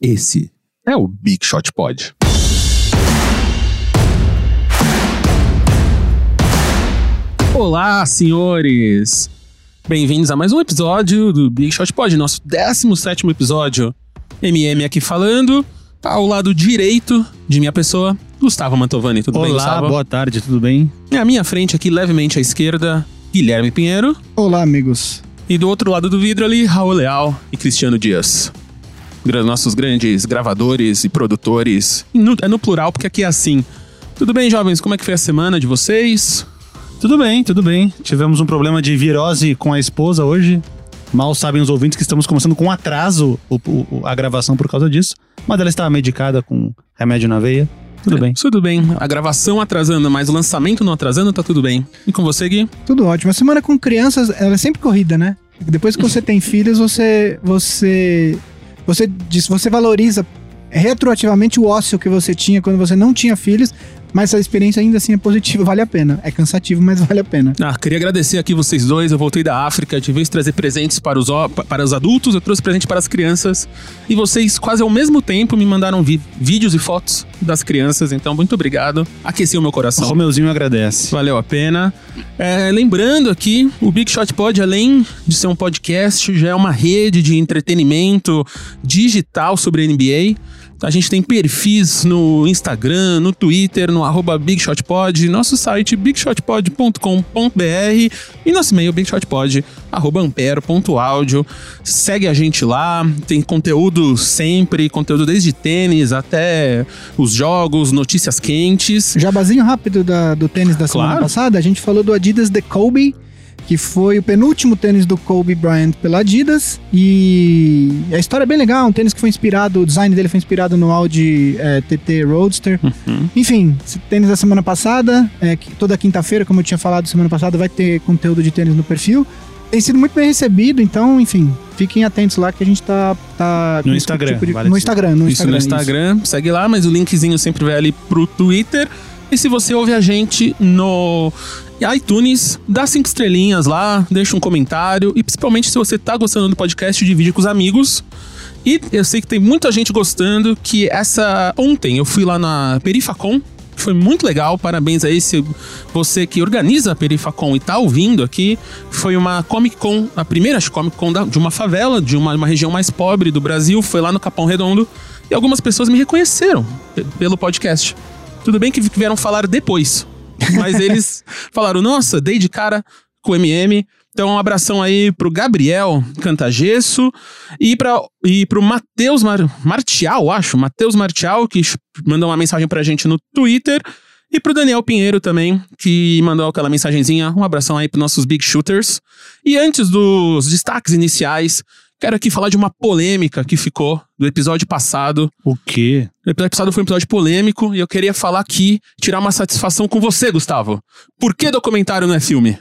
Esse é o Big Shot Pod. Olá, senhores! Bem-vindos a mais um episódio do Big Shot Pod, nosso 17 episódio. MM aqui falando, ao lado direito de minha pessoa, Gustavo Mantovani. Tudo bem, Olá, Gustavo? boa tarde, tudo bem? E à minha frente aqui, levemente à esquerda, Guilherme Pinheiro. Olá, amigos. E do outro lado do vidro ali, Raul Leal e Cristiano Dias. Nossos grandes gravadores e produtores. No- é no plural, porque aqui é assim. Tudo bem, jovens? Como é que foi a semana de vocês? Tudo bem, tudo bem. Tivemos um problema de virose com a esposa hoje. Mal sabem os ouvintes que estamos começando com atraso o- o- a gravação por causa disso. Mas ela estava medicada com remédio na veia. Tudo bem. Tudo bem. A gravação atrasando, mas o lançamento não atrasando, tá tudo bem. E com você, Gui? Tudo ótimo. A semana com crianças, ela é sempre corrida, né? Depois que você tem filhos, você você você diz, você valoriza retroativamente o ócio que você tinha quando você não tinha filhos, mas a experiência ainda assim é positiva, vale a pena. É cansativo, mas vale a pena. Ah, queria agradecer aqui vocês dois. Eu voltei da África, de vez trazer presentes para os, para os adultos, eu trouxe presente para as crianças. E vocês, quase ao mesmo tempo, me mandaram vi- vídeos e fotos das crianças. Então, muito obrigado. Aqueceu meu O coração. Romeuzinho agradece. Valeu a pena. É, lembrando aqui, o Big Shot Pod, além de ser um podcast, já é uma rede de entretenimento digital sobre NBA. A gente tem perfis no Instagram, no Twitter, no arroba BigShotPod, nosso site bigshotpod.com.br e nosso e-mail bigshotpod, arroba ampero.audio. Segue a gente lá, tem conteúdo sempre, conteúdo desde tênis até os jogos, notícias quentes. Jabazinho rápido da- do tênis da semana Claro. passada, a gente falou do Adidas The Kobe, que foi o penúltimo tênis do Kobe Bryant pela Adidas. E a história é bem legal, um tênis que foi inspirado, o design dele foi inspirado no Audi eh, TT Roadster. Uhum. Enfim, tênis da semana passada, é, que toda quinta-feira, como eu tinha falado semana passada, vai ter conteúdo de tênis no perfil. Tem sido muito bem recebido, então, enfim, fiquem atentos lá que a gente tá. tá esse Instagram, de- vale no. Instagram, no Isso Instagram. no Instagram, segue lá, mas o linkzinho sempre vai ali pro Twitter. E se você ouve a gente no iTunes, dá cinco estrelinhas lá, deixa um comentário. E principalmente se você tá gostando do podcast, divide com os amigos. E eu sei que tem muita gente gostando que essa. Ontem eu fui lá na Perifacon. que Foi muito legal, parabéns a esse você que organiza a Perifacon e tá ouvindo aqui. Foi uma Comic Con, a primeira Comic Con da- de uma favela, de uma, uma região mais pobre do Brasil. Foi lá no Capão Redondo e algumas pessoas me reconheceram pe- pelo podcast. Tudo bem que vieram falar depois, mas eles falaram: Nossa, dei de cara com o MM. Então, um abração aí pro Gabriel Cantagesso e, pra, e pro Matheus Mar, Martial, acho. Matheus Martial, que mandou uma mensagem pra gente no Twitter. E pro Daniel Pinheiro também, que mandou aquela mensagenzinha. Um abração aí pros nossos Big Shooters. E antes dos destaques iniciais, quero aqui falar de uma polêmica que ficou do episódio passado. O quê? O episódio passado foi um episódio polêmico e eu queria falar aqui, tirar uma satisfação com você, Gustavo. Por que documentário não é filme?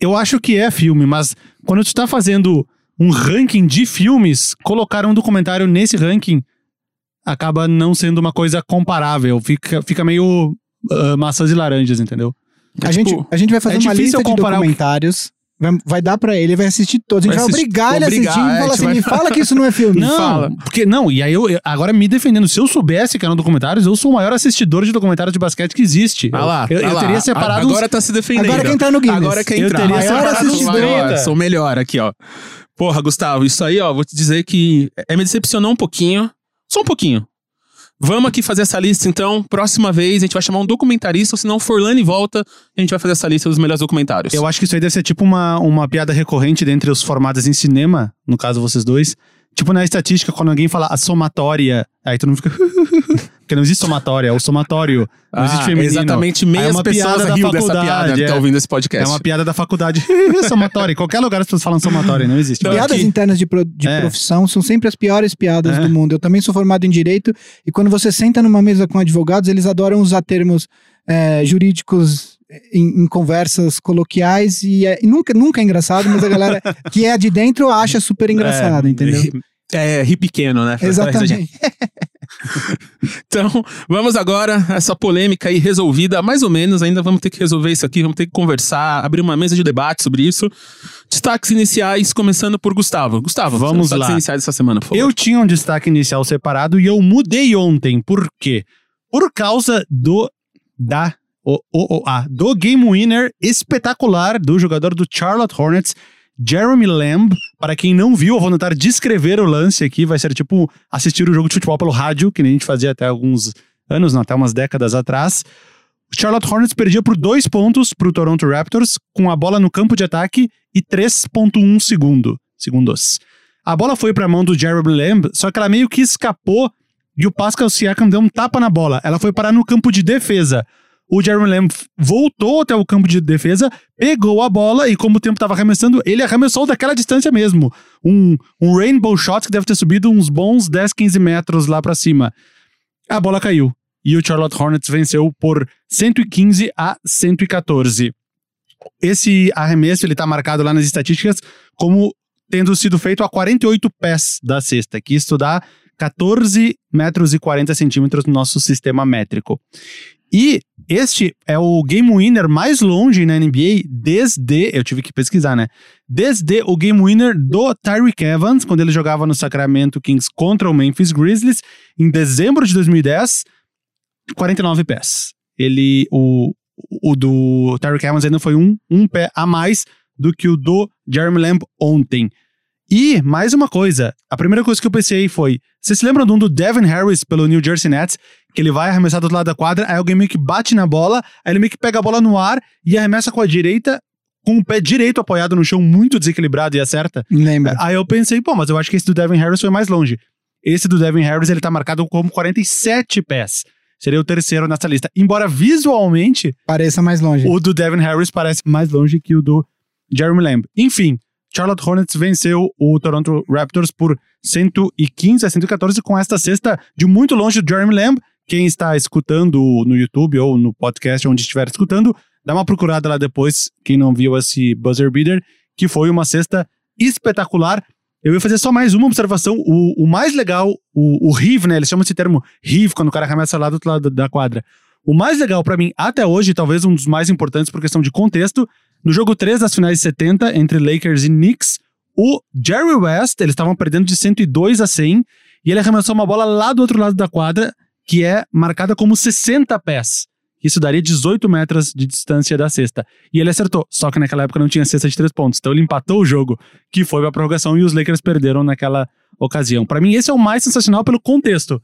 Eu acho que é filme, mas quando tu tá fazendo um ranking de filmes, colocar um documentário nesse ranking acaba não sendo uma coisa comparável. Fica, fica meio ah, maçãs e laranjas, entendeu? A, É gente, tipo, a gente vai fazer é uma lista de documentários. Vai, vai dar pra ele, ele vai assistir todos. A gente Vai vai, assistir- obrigar ele a assistir é, e falar gente assim: vai- me fala que isso não é filme. Não, fala. porque não, e aí eu eu- agora me defendendo, se eu soubesse que eram documentários, eu sou o maior assistidor de documentários de basquete que existe. Ah lá, eu, ah eu lá. teria separado uns- Agora tá se defendendo. Agora quer entrar no Guinness. Agora quer Eu entrar. teria Maior separado uns assistidor. 30. Sou melhor aqui, ó. Porra, Gustavo, isso aí, ó, vou te dizer que é, me decepcionou um pouquinho. Só um pouquinho. Vamos aqui fazer essa lista, então. Próxima vez a gente vai chamar um documentarista, ou se não, Forlane volta a gente vai fazer essa lista dos melhores documentários. Eu acho que isso aí deve ser tipo uma, uma piada recorrente dentre os formados em cinema, no caso vocês dois. Tipo na estatística, quando alguém fala a somatória, aí todo mundo fica. Porque não existe somatória, é o somatório. Não Ah, existe feminino. Exatamente, meias é uma pessoas piada da riu dessa piada que tá é. ouvindo esse podcast. É uma piada da faculdade. somatória. Em qualquer lugar as pessoas falam somatória, não existe. Não, Piadas aqui- internas de, pro- de É. profissão são sempre as piores piadas É. do mundo. Eu também sou formado em direito e quando você senta numa mesa com advogados, eles adoram usar termos é, jurídicos em, em conversas coloquiais e, é- e nunca, nunca é engraçado, mas a galera que é de dentro acha super engraçado, É, entendeu? É, ri pequeno, né? Exatamente. Então, vamos agora, essa polêmica aí resolvida, mais ou menos, ainda vamos ter que resolver isso aqui, vamos ter que conversar, abrir uma mesa de debate sobre isso. Destaques iniciais, começando por Gustavo. Gustavo, Vamos lá. iniciais dessa semana, por favor. Eu tinha um destaque inicial separado e eu mudei ontem. Por quê? Por causa do da o, o, o, ah, do game winner espetacular do jogador do Charlotte Hornets, Jeremy Lamb. Para quem não viu, eu vou tentar descrever o lance aqui. Vai ser tipo assistir o jogo de futebol pelo rádio, que nem a gente fazia até alguns anos, não, até umas décadas atrás. O Charlotte Hornets perdia por dois pontos para o Toronto Raptors, com a bola no campo de ataque e 3,1 segundo, segundos. A bola foi para a mão do Jeremy Lamb, só que ela meio que escapou e o Pascal Siakam deu um tapa na bola. Ela foi parar no campo de defesa. O Jeremy Lamb voltou até o campo de defesa, pegou a bola e, como o tempo estava arremessando, ele arremessou daquela distância mesmo. Um, um rainbow shot que deve ter subido uns bons 10, 15 metros lá para cima. A bola caiu e o Charlotte Hornets venceu por 115 a 114. Esse arremesso ele tá marcado lá nas estatísticas como tendo sido feito a 48 pés da cesta, que isso dá 14 metros e 40 centímetros no nosso sistema métrico. E este é o game winner mais longe na NBA desde, eu tive que pesquisar, né? Desde o game winner do Tyreek Evans, quando ele jogava no Sacramento Kings contra o Memphis Grizzlies, em dezembro de 2010, 49 pés. Ele, o, o do Tyreek Evans ainda foi um, um pé a mais do que o do Jeremy Lamb ontem. E, mais uma coisa, a primeira coisa que eu pensei foi: vocês se lembram de um do Devin Harris pelo New Jersey Nets? Que ele vai arremessar do outro lado da quadra, aí alguém meio que bate na bola, aí ele meio que pega a bola no ar e arremessa com a direita, com o pé direito apoiado no chão, muito desequilibrado e acerta. Lembra? Aí eu pensei, pô, mas eu acho que esse do Devin Harris foi mais longe. Esse do Devin Harris, ele tá marcado como 47 pés. Seria o terceiro nessa lista. Embora visualmente, Pareça mais longe. o do Devin Harris parece mais longe que o do Jeremy Lamb. Enfim, Charlotte Hornets venceu o Toronto Raptors por 115 a 114 com esta cesta de muito longe do Jeremy Lamb. Quem está escutando no YouTube ou no podcast, onde estiver escutando, dá uma procurada lá depois, quem não viu esse buzzer beater, que foi uma cesta espetacular. Eu ia fazer só mais uma observação. O, o mais legal, o, o né? Eles chamam esse termo heave quando o cara arremessa lá do outro lado da quadra. O mais legal pra mim, até hoje, talvez um dos mais importantes por questão de contexto, no jogo 3 das finais de 70, entre Lakers e Knicks, o Jerry West, eles estavam perdendo de 102 a 100, e ele arremessou uma bola lá do outro lado da quadra, que é marcada como 60 pés. Isso daria 18 metros de distância da cesta. E ele acertou, só que naquela época não tinha cesta de 3 pontos. Então ele empatou o jogo, que foi pra prorrogação, e os Lakers perderam naquela ocasião. Pra mim, esse é o mais sensacional pelo contexto.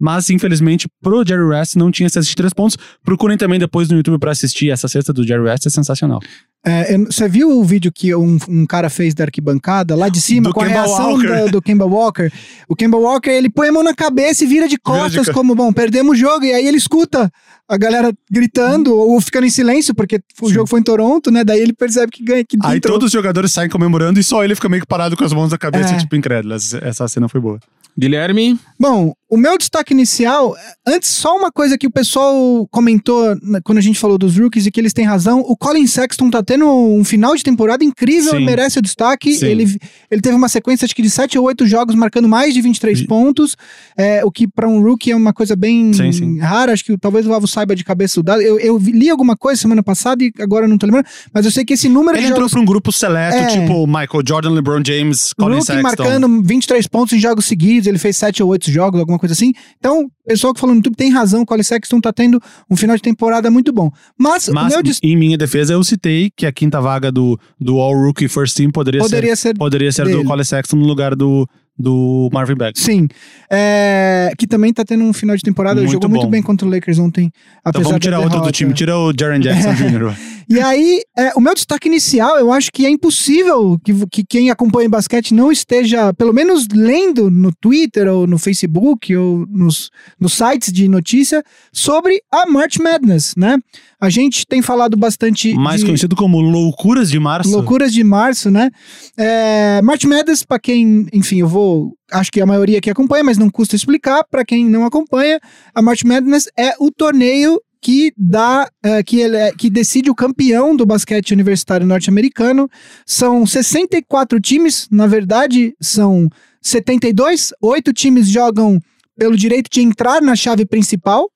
Mas, infelizmente, pro Jerry West não tinha de 3 pontos. Procurem também depois no YouTube pra assistir essa cesta do Jerry West, é sensacional. É, Você viu o vídeo que um, um cara fez da arquibancada lá de cima Do com a Kemba reação Walker. da- do Kemba Walker? O Kemba Walker ele põe a mão na cabeça e vira de costas, co- como bom, perdemos o jogo. E aí ele escuta a galera gritando ou ficando em silêncio, porque o jogo foi em Toronto, né? Daí ele percebe que ganha. Que Aí entrou. todos os jogadores saem comemorando e só ele fica meio que parado com as mãos na cabeça, É. tipo, incrédulo. Essa essa cena foi boa. Guilherme, Bom, o meu destaque inicial, antes só uma coisa que o pessoal comentou na- quando a gente falou dos rookies e que eles têm razão, o Colin Sexton tá tendo um final de temporada incrível Sim. e merece o destaque. Sim. Ele, ele teve uma sequência acho que de 7 ou 8 jogos marcando mais de 23 Vi- pontos, é, o que pra um rookie é uma coisa bem Sim, rara, acho que talvez o Avo saiba de cabeça o dado. Eu, eu li alguma coisa semana passada e agora eu não tô lembrando, mas eu sei que esse número Ele de entrou jogos pra um grupo seleto, É. tipo Michael Jordan, LeBron James, Colin Rookie Sexton. marcando 23 pontos em jogos seguidos, ele fez 7 ou 8 jogos, alguma coisa assim. Então, o pessoal que falou no YouTube tem razão, o Colin Sexton tá tendo um final de temporada muito bom. Mas, Mas, meu em minha defesa, eu citei que a quinta vaga do, do All Rookie First Team poderia, poderia ser ser, poderia ser do. Colin Sexton no lugar do, do Marvin Bagley. Sim. É, que também tá tendo um final de temporada. Muito jogou muito bom. bem contra o Lakers ontem. Então vamos tirar outro do time. Tira o Jaren Jackson Jr. E aí, é, o meu destaque inicial, eu acho que é impossível que, que quem acompanha basquete não esteja, pelo menos, lendo no Twitter ou no Facebook ou nos, nos sites de notícia sobre a March Madness, né? A gente tem falado bastante Mais de conhecido como Loucuras de Março. loucuras de março, né? É, March Madness, pra quem, enfim, eu vou, acho que a maioria aqui acompanha, mas não custa explicar. Pra quem não acompanha, a March Madness é o torneio que dá, é, que, ele é- que decide o campeão do basquete universitário norte-americano. São 64 times, na verdade, são 72. Oito times jogam pelo direito de entrar na chave principal.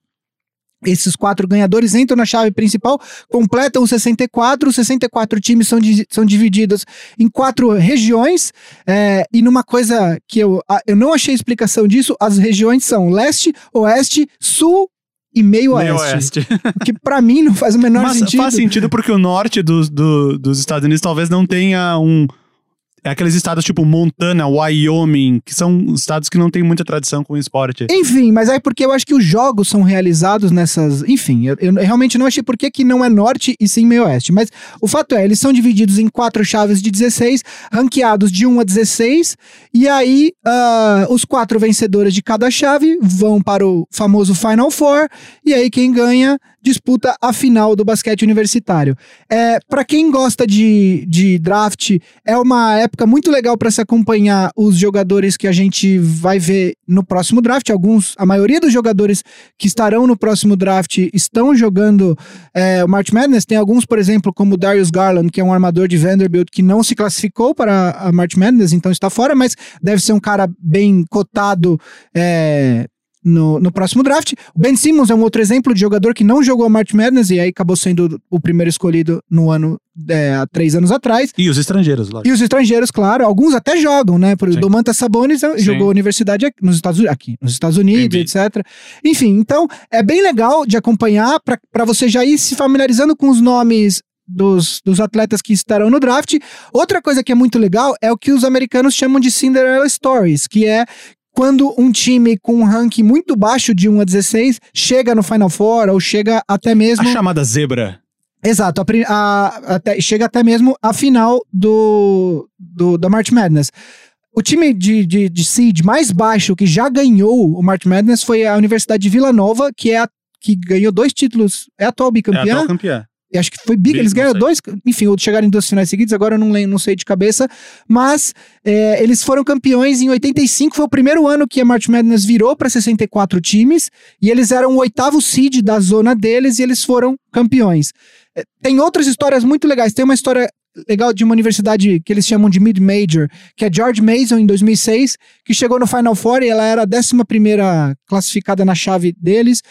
Esses quatro ganhadores entram na chave principal, completam os 64. Os 64 times são, di- são divididos em quatro regiões. é, e numa coisa que eu, eu não achei explicação disso, as regiões são leste, oeste, sul e meio oeste. Meio oeste. Que pra mim não faz o menor Mas sentido. faz sentido porque o norte do, do- dos Estados Unidos talvez não tenha um. É aqueles estados tipo Montana, Wyoming, que são estados que não têm muita tradição com o esporte. Enfim, mas aí porque eu acho que os jogos são realizados nessas. Enfim, eu, eu realmente não achei por que, que não é norte e sim meio oeste. Mas o fato é, eles são divididos em quatro chaves de 16, ranqueados de 1 a 16. E aí, ah, os quatro vencedores de cada chave vão para o famoso Final Four. E aí, quem ganha disputa a final do basquete universitário. É, para quem gosta de, de draft, é uma época muito legal para se acompanhar os jogadores que a gente vai ver no próximo draft. Alguns, a maioria dos jogadores que estarão no próximo draft estão jogando é, o March Madness. Tem alguns, por exemplo, como Darius Garland, que é um armador de Vanderbilt que não se classificou para a March Madness, então está fora, mas deve ser um cara bem cotado. é, no, no próximo draft. O Ben Simmons é um outro exemplo de jogador que não jogou March Madness e aí acabou sendo o primeiro escolhido no ano é, há três anos atrás. E os estrangeiros, lógico. E os estrangeiros, claro, alguns até jogam, né? Por Sim. Domantas Sabonis eh, Sim. jogou universidade aqui, nos Estados, aqui, nos Estados Unidos, etc. Enfim, então é bem legal de acompanhar para você já ir se familiarizando com os nomes dos, dos atletas que estarão no draft. Outra coisa que é muito legal é o que os americanos chamam de Cinderella Stories, que é quando um time com um ranking muito baixo de 1 a 16 chega no Final Four ou chega até mesmo. A chamada zebra. Exato, a a- até- chega até mesmo a final do, do- da March Madness. O time de, de, de seed mais baixo que já ganhou o March Madness foi a Universidade de Vila Nova, que é a, que ganhou dois títulos, é a atual É bicampeã. atual campeã. Acho que foi big, Big, eles ganharam dois, enfim, ou chegaram em duas finais seguidas, agora eu não, não sei de cabeça, mas é, eles foram campeões em 85, foi o primeiro ano que a March Madness virou para 64 times, e eles eram o oitavo seed da zona deles, e eles foram campeões. É, tem outras histórias muito legais, tem uma história legal de uma universidade que eles chamam de mid-major, que é George Mason, em 2006, que chegou no Final Four e ela era a 11 primeira classificada na chave deles,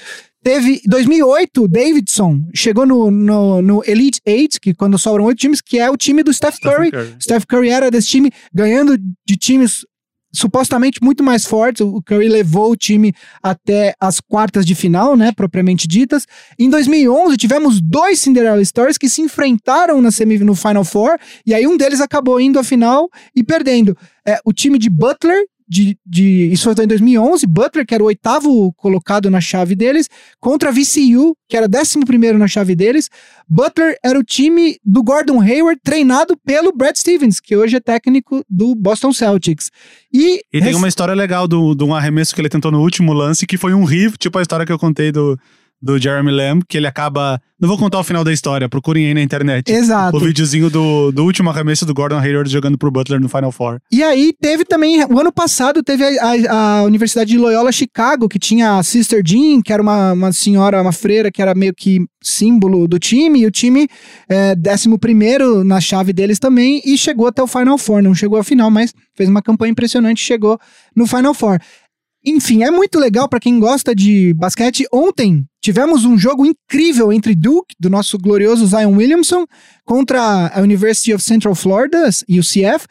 Teve 2008, Davidson chegou no, no, no Elite Eight, que quando sobram oito times, que é o time do Steph Curry. Steph Curry era desse time, ganhando de times supostamente muito mais fortes. O Curry levou o time até as quartas de final, né, propriamente ditas. Em 2011 tivemos dois Cinderella Stories que se enfrentaram na semi no Final Four e aí um deles acabou indo à final e perdendo. É, o time de Butler de, de, isso foi em 2011, Butler, que era o oitavo colocado na chave deles, contra a VCU, que era décimo primeiro na chave deles. Butler era o time do Gordon Hayward, treinado pelo Brad Stevens, que hoje é técnico do Boston Celtics. E, E tem uma história legal do- de um arremesso que ele tentou no último lance, que foi um riff, tipo a história que eu contei do, do Jeremy Lamb, que ele acaba. Não vou contar o final da história, procurem aí na internet. Exato. O videozinho do, do último arremesso do Gordon Hayward jogando pro Butler no Final Four. E aí teve também, o ano passado teve a, a- a Universidade de Loyola Chicago, que tinha a Sister Jean, que era uma, uma senhora, uma freira, que era meio que símbolo do time, e o time é, décimo primeiro na chave deles também, e chegou até o Final Four, não chegou à final, mas fez uma campanha impressionante, chegou no Final Four. Enfim, é muito legal para quem gosta de basquete. Ontem tivemos um jogo incrível entre Duke, do nosso glorioso Zion Williamson, contra a University of Central Florida, UCF.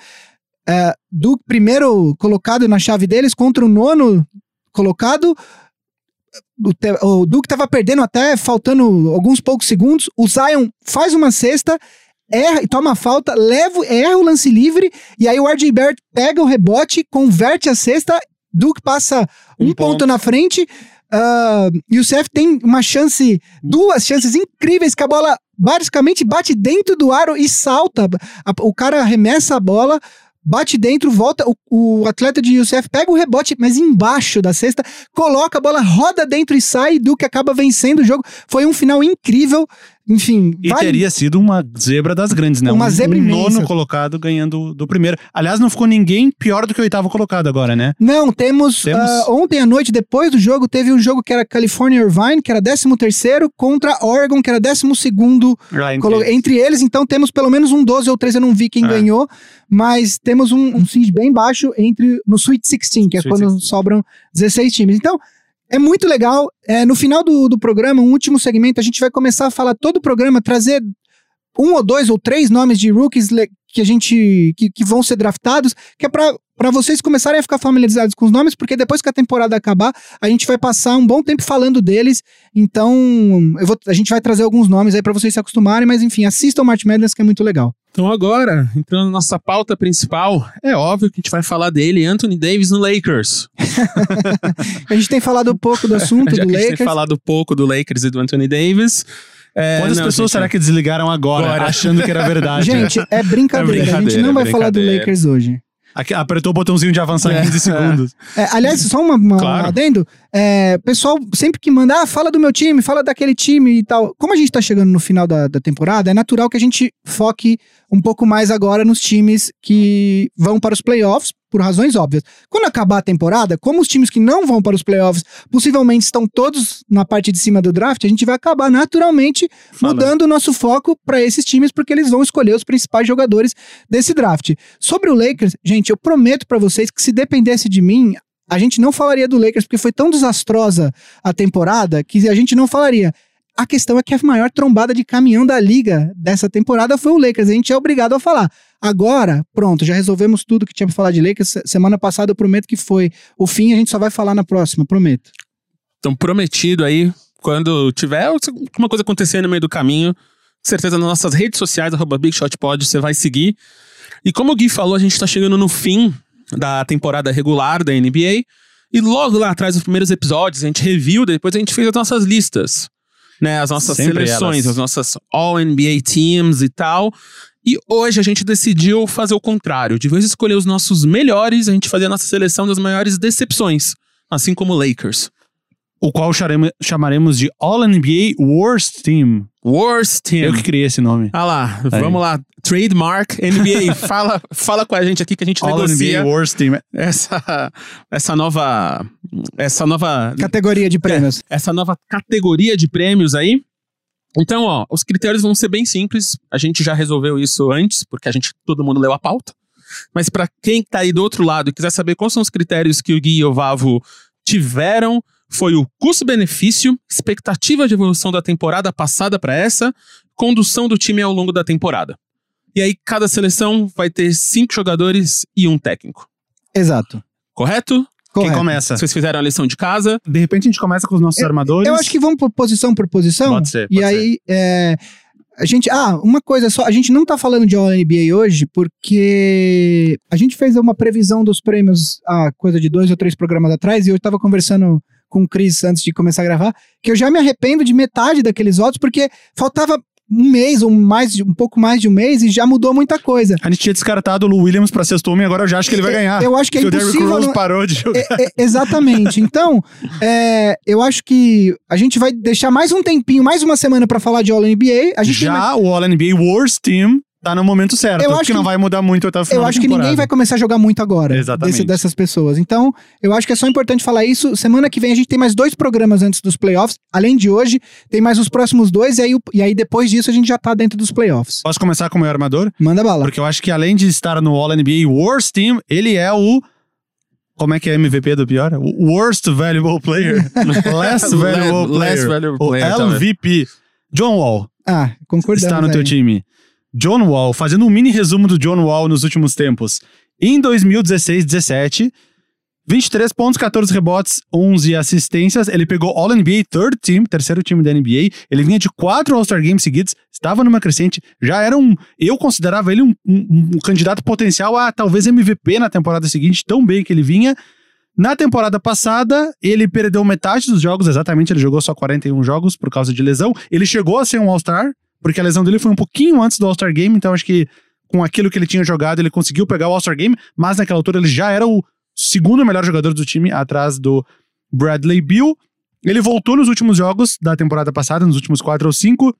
É, Duke, primeiro colocado na chave deles, contra o nono colocado. O, o Duke estava perdendo até faltando alguns poucos segundos. O Zion faz uma cesta, erra e toma falta, leva, erra o lance livre, e aí o RJ Barrett pega o rebote, converte a cesta, Duke passa um, Um ponto. ponto. na frente. ah, e o CF tem uma chance, duas chances incríveis que a bola basicamente bate dentro do aro e salta. A- o cara arremessa a bola, bate dentro, volta. O, o atleta de UCF pega o rebote, mas embaixo da cesta, coloca a bola, roda dentro e sai. E Duke acaba vencendo o jogo. Foi um final incrível. Enfim, E vale- teria sido uma zebra das grandes, né? Uma um, zebra um imensa. nono colocado ganhando do primeiro. Aliás, não ficou ninguém pior do que o oitavo colocado agora, né? Não, temos. Temos- ah, ontem à noite, depois do jogo, teve um jogo que era California Irvine, que era 13 terceiro, contra Oregon, que era 12 segundo. Colo- Entre eles, então, temos pelo menos um 12 ou 13, eu não vi quem É. ganhou, mas temos um, um seed bem baixo entre no Sweet 16, que é Sweet quando sobram 16 times. Então, É muito legal. É, no final do, do programa, um último segmento, a gente vai começar a falar todo o programa, trazer um ou dois ou três nomes de rookies que a gente que, que vão ser draftados, que é para vocês começarem a ficar familiarizados com os nomes, porque depois que a temporada acabar, a gente vai passar um bom tempo falando deles. Então, vou, a gente vai trazer alguns nomes aí pra vocês se acostumarem, mas enfim, assistam o March Madness que é muito legal. Então agora, entrando na nossa pauta principal, é óbvio que a gente vai falar dele, Anthony Davis no Lakers. A gente tem falado um pouco do assunto Já do que a gente Lakers. tem falado pouco do Lakers e do Anthony Davis. É, Quantas não, pessoas gente, será que desligaram agora, Agora. achando que era verdade? Gente, é brincadeira. É a gente não vai falar do brincadeira. Lakers hoje. Aqui, apertou o botãozinho de avançar É. em 15 segundos. É, aliás, só uma, uma Claro. um adendo. É, pessoal, sempre que manda, ah, fala do meu time, fala daquele time e tal. Como a gente tá chegando no final da, da temporada, é natural que a gente foque um pouco mais agora nos times que vão para os playoffs, por razões óbvias. Quando acabar a temporada, como os times que não vão para os playoffs possivelmente estão todos na parte de cima do draft, a gente vai acabar naturalmente Fala. mudando o nosso foco para esses times, porque eles vão escolher os principais jogadores desse draft. Sobre o Lakers, gente, eu prometo pra vocês que se dependesse de mim, a gente não falaria do Lakers, porque foi tão desastrosa a temporada que a gente não falaria. A questão é que a maior trombada de caminhão da liga dessa temporada foi o Lakers. A gente é obrigado a falar. Agora, pronto, já resolvemos tudo que tinha pra falar de Lakers. Se- Semana passada eu prometo que foi o fim, a gente só vai falar na próxima, prometo. Então, prometido aí, quando tiver alguma coisa acontecer no meio do caminho, certeza nas nossas redes sociais, arroba BigShotPod, você vai seguir. E como o Gui falou, a gente tá chegando no fim da temporada regular da NBA. E logo lá atrás, os primeiros episódios, a gente reviu, depois a gente fez as nossas listas. Né, as nossas Sempre seleções, elas. as nossas All-NBA Teams e tal. E hoje a gente decidiu fazer o contrário. De vez em escolher os nossos melhores, a gente fazer a nossa seleção das maiores decepções. Assim como o Lakers. O qual chamaremos de All-NBA Worst Team. Worst Team. Eu que criei esse nome. Ah lá, Aí. vamos lá. Trademark NBA. fala, fala com a gente aqui que a gente negocia All-NBA Worst Team. essa, essa nova. Essa nova. Categoria de prêmios. Essa nova categoria de prêmios aí. Então, ó, os critérios vão ser bem simples. A gente já resolveu isso antes, porque a gente, todo mundo leu a pauta. Mas pra quem tá aí do outro lado e quiser saber quais são os critérios que o Gui e o Vavo tiveram, foi o custo-benefício, expectativa de evolução da temporada passada pra essa, condução do time ao longo da temporada. E aí, cada seleção vai ter cinco jogadores e um técnico. Exato. Correto? Quem Correto. começa? Vocês fizeram a lição de casa. De repente a gente começa com os nossos armadores. Eu acho que vamos por posição por posição. Pode ser, e pode aí, é, a gente. Ah, uma coisa só. A gente não tá falando de All-NBA hoje porque a gente fez uma previsão dos prêmios há coisa de dois ou três programas atrás e eu tava conversando com o Chris antes de começar a gravar que eu já me arrependo de metade daqueles votos porque faltava um mês ou mais um pouco mais de um mês e já mudou muita coisa. A gente tinha descartado o Lou Williams pra sexto homem, agora eu já acho que ele vai ganhar. Eu acho que é Porque o Derrick impossível. Rose não- parou de jogar. É, é, exatamente. Então, é, eu acho que a gente vai deixar mais um tempinho, mais uma semana pra falar de All NBA. A gente mais- Já o All-NBA Worst Team tá no momento certo. Eu acho porque que- não vai mudar muito até o final Eu da acho que ninguém vai começar a jogar muito agora. Exatamente. desse- dessas pessoas. Então, eu acho que é só importante falar isso. Semana que vem a gente tem mais dois programas antes dos playoffs. Além de hoje, tem mais os próximos dois. E aí, o- e aí depois disso, a gente já tá dentro dos playoffs. Posso começar com o meu armador? Manda bala. Porque eu acho que além de estar no All-NBA Worst Team, ele é o... Como é que é MVP do pior? O Worst Valuable Player. Less Valuable Player. Less valuable o player, talvez. LVP. John Wall Ah, concordamos. está no teu aí. time. John Wall, fazendo um mini resumo do John Wall nos últimos tempos. Em 2016-17, 23 pontos, 14 rebotes, 11 assistências. Ele pegou All-NBA Third Team, terceiro time da NBA. Ele vinha de quatro All-Star Games seguidos, estava numa crescente. Já era um. Eu considerava ele um, um- um candidato potencial a talvez MVP na temporada seguinte, tão bem que ele vinha. Na temporada passada, ele perdeu metade dos jogos, exatamente, ele jogou só 41 jogos por causa de lesão. Ele chegou a ser um All-Star, porque a lesão dele foi um pouquinho antes do All-Star Game, então acho que com aquilo que ele tinha jogado, ele conseguiu pegar o All-Star Game, mas naquela altura ele já era o segundo melhor jogador do time, atrás do Bradley Beal. Ele voltou nos últimos jogos da temporada passada, nos últimos quatro ou cinco,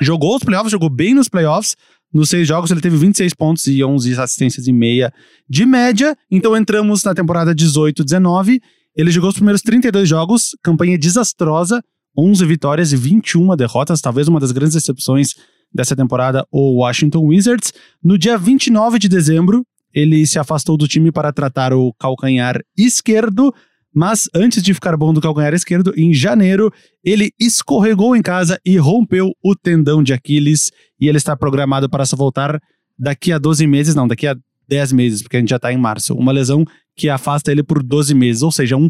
jogou os playoffs, jogou bem nos playoffs. Nos seis jogos ele teve 26 pontos e 11 assistências e meia de média. Então entramos na temporada 18-19. Ele jogou os primeiros 32 jogos, campanha desastrosa, 11 vitórias e 21 derrotas, talvez uma das grandes decepções dessa temporada, o Washington Wizards. No dia 29 de dezembro, ele se afastou do time para tratar o calcanhar esquerdo, Mas antes de ficar bom do calcanhar esquerdo, em janeiro, ele escorregou em casa e rompeu o tendão de Aquiles. E ele está programado para só voltar daqui a 12 meses, não, daqui a 10 meses, porque a gente já está em março. Uma lesão que afasta ele por 12 meses, ou seja, um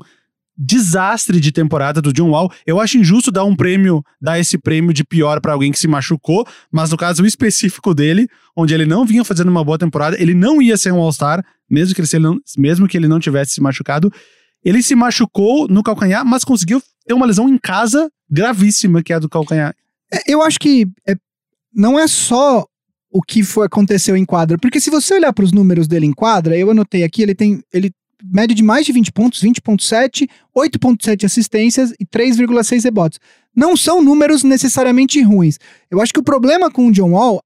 desastre de temporada do John Wall. Eu acho injusto dar um prêmio, dar esse prêmio de pior para alguém que se machucou, mas no caso específico dele, onde ele não vinha fazendo uma boa temporada, ele não ia ser um All-Star, mesmo que ele não, mesmo que ele não tivesse se machucado. Ele se machucou no calcanhar, mas conseguiu ter uma lesão em casa gravíssima, que é a do calcanhar. É, Eu acho que é, não é só o que foi aconteceu em quadra, porque se você olhar para os números dele em quadra, eu anotei aqui, ele tem ele média de mais de 20 pontos, 20.7, 8.7 assistências e 3,6 rebotes. Não são números necessariamente ruins. Eu acho que o problema com o John Wall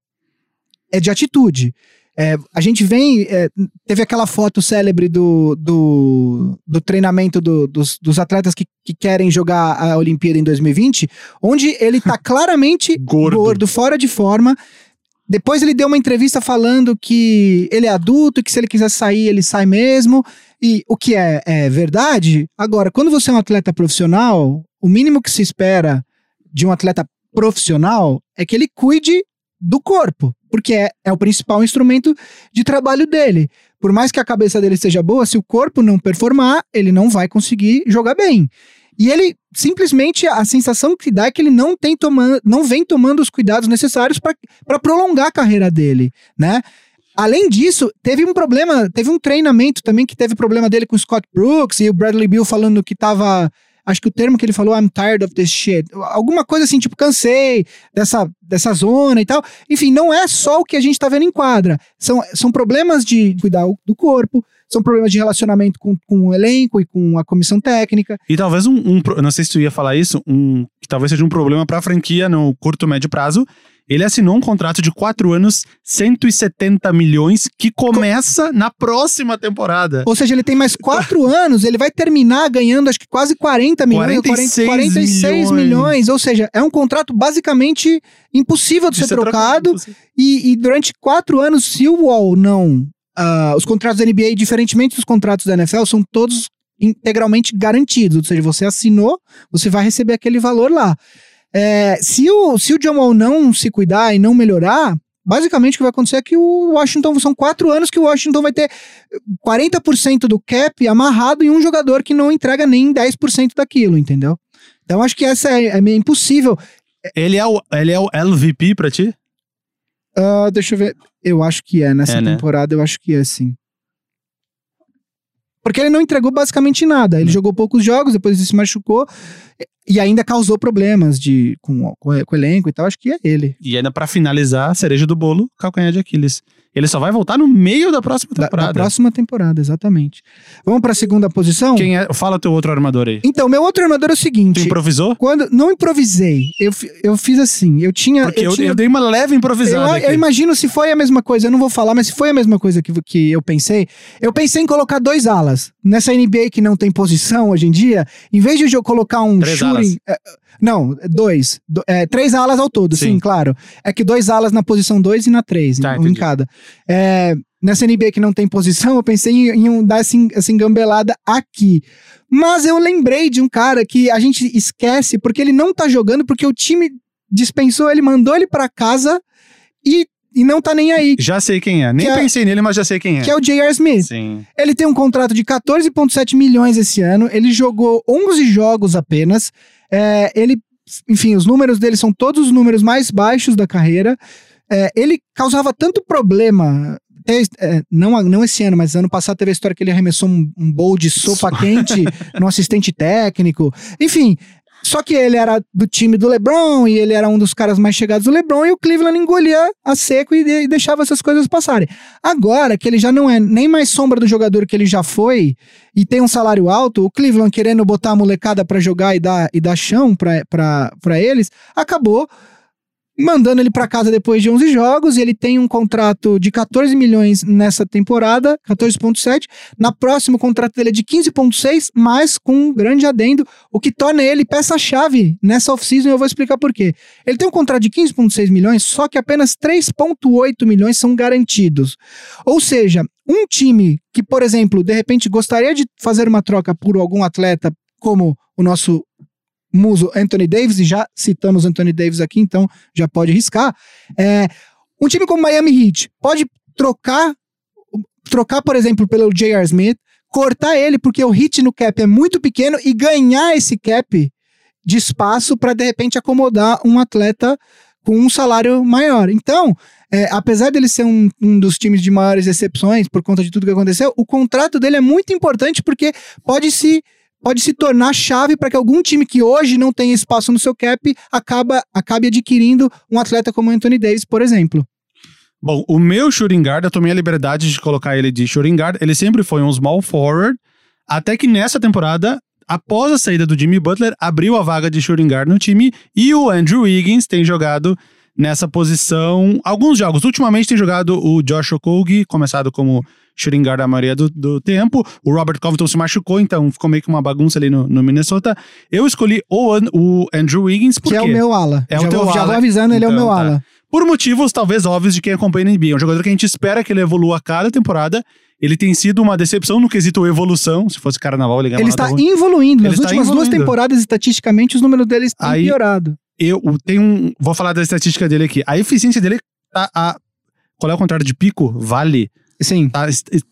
é de atitude. É, a gente vem. é, teve aquela foto célebre do, do, do treinamento do- dos, dos atletas que, que querem jogar a Olimpíada em 2020, onde ele tá claramente Gordo. fora de forma. Depois ele deu uma entrevista falando que ele é adulto que se ele quiser sair, ele sai mesmo. E o que é, é verdade. Agora, quando você é um atleta profissional, o mínimo que se espera de um atleta profissional é que ele cuide do corpo, porque é, é o principal instrumento de trabalho dele. Por mais que a cabeça dele seja boa, se o corpo não performar, ele não vai conseguir jogar bem. E ele simplesmente a sensação que dá é que ele não tem tomando, não vem tomando os cuidados necessários para prolongar a carreira dele, né? Além disso, teve um problema, teve um treinamento também que teve problema dele com o Scott Brooks e o Bradley Bill falando que tava. Acho que o termo que ele falou, I'm tired of this shit. Alguma coisa assim, tipo, cansei dessa, dessa zona e tal. Enfim, não é só o que a gente tá vendo em quadra. São, são problemas de cuidar do corpo, são problemas de relacionamento com, com o elenco e com a comissão técnica. E talvez um, um não sei se tu ia falar isso, um, que talvez seja um problema pra franquia no curto médio prazo. Ele assinou um contrato de 4 anos, 170 milhões, que começa na próxima temporada. Ou seja, ele tem mais quatro anos, ele vai terminar ganhando acho que quase 40 milhões, 46 40, 46 milhões. milhões. Ou seja, é um contrato basicamente impossível de, ser, trocado. E, e durante quatro anos, se o Wall não. Ah, os contratos da NBA, diferentemente dos contratos da NFL, são todos integralmente garantidos. Ou seja, você assinou, você vai receber aquele valor lá. É, se, o, se o John Wall não se cuidar e não melhorar, basicamente o que vai acontecer é que o Washington. São quatro anos que o Washington vai ter 40% do cap amarrado em um jogador que não entrega nem 10% daquilo, entendeu? Então acho que essa é, é meio impossível. Ele é, o, ele é o LVP pra ti? Ah, deixa eu ver. Eu acho que é nessa É, né? temporada, eu acho que é sim. Porque ele não entregou basicamente nada. Ele jogou poucos jogos, depois ele se machucou e ainda causou problemas de, com, com, com o elenco e tal. Acho que é ele. E ainda pra finalizar, a cereja do bolo, calcanhar de Aquiles. Ele só vai voltar no meio da próxima Da, temporada. da próxima temporada, exatamente. Vamos pra segunda posição? Quem é? Fala teu outro armador aí. Então, meu outro armador é o Tu seguinte. improvisou? Quando não improvisei, eu, eu fiz assim. Eu tinha. Porque eu, tinha- eu dei uma leve Eu, improvisada aqui. eu imagino se foi a mesma coisa, eu não vou falar, mas se foi a mesma coisa que, que eu pensei, eu pensei em colocar dois alas. Nessa NBA que não tem posição hoje em dia, em vez de eu colocar um Três shooting. alas. É, não, dois. Do- é, três alas ao todo, sim. Sim. claro. É que dois alas na posição dois e na três, Tá, um em cada. É, nessa NBA que não tem posição, eu pensei em, em um- dar essa, essa engambelada aqui. Mas eu lembrei de um cara que a gente esquece porque ele não tá jogando, porque o time dispensou ele, mandou ele pra casa e, e não tá nem aí. Já sei quem é. Nem Que é- pensei nele, mas já sei quem é. Que é o J.R. Smith. Sim. Ele tem um contrato de 14,7 milhões esse ano. Ele jogou 11 jogos apenas. É, ele, enfim, os números dele são todos os números mais baixos da carreira. É, ele causava tanto problema. é, não, não esse ano, mas ano passado teve a história que ele arremessou um, um bowl de sopa quente no assistente técnico. Enfim, só que ele era do time do LeBron e ele era um dos caras mais chegados do LeBron e o Cleveland engolia a seco e, de- e deixava essas coisas passarem. Agora que ele já não é nem mais sombra do jogador que ele já foi e tem um salário alto, o Cleveland querendo botar a molecada pra jogar e dar, e dar chão pra eles, acabou mandando ele para casa depois de 11 jogos, e ele tem um contrato de 14 milhões nessa temporada, 14.7. Na próxima o contrato dele é de 15.6, mas com um grande adendo, o que torna ele peça-chave nessa off-season, eu vou explicar por quê. Ele tem um contrato de 15.6 milhões, só que apenas 3.8 milhões são garantidos. Ou seja, um time que, por exemplo, de repente gostaria de fazer uma troca por algum atleta como o nosso muso Anthony Davis, e já citamos Anthony Davis aqui, então já pode riscar. É, um time como Miami Heat pode trocar, trocar, por exemplo, pelo J.R. Smith, cortar ele porque o hit no cap é muito pequeno e ganhar esse cap de espaço para de repente acomodar um atleta com um salário maior. Então, é, apesar dele ser um, um, dos times de maiores exceções por conta de tudo que aconteceu, o contrato dele é muito importante porque pode se pode se tornar chave para que algum time que hoje não tem espaço no seu cap acaba, acabe adquirindo um atleta como Anthony Davis, por exemplo. Bom, o meu shooting guard, eu tomei a liberdade de colocar ele de shooting guard, ele sempre foi um small forward, até que nessa temporada, após a saída do Jimmy Butler, abriu a vaga de shooting guard no time e o Andrew Wiggins tem jogado nessa posição alguns jogos. Ultimamente tem jogado o Josh Okogie, começado como guard a maioria do, do tempo. O Robert Covington se machucou, então ficou meio que uma bagunça ali no, no Minnesota. Eu escolhi o, o Andrew Wiggins porque... Que é o meu ala. É já o teu vou, ala. Já vou avisando, ele é o Então, meu tá. ala. Por motivos talvez óbvios de quem acompanha a NBA. É um jogador que a gente espera que ele evolua a cada temporada. Ele tem sido uma decepção no quesito evolução. Se fosse carnaval, ele ganhava Ele está evoluindo. Nas Ele últimas duas temporadas, estatisticamente, os números dele têm Aí- piorado. Eu tenho um. Vou falar da estatística dele aqui. A eficiência dele tá a. Qual é o contrário de pico? Vale. Sim. Tá,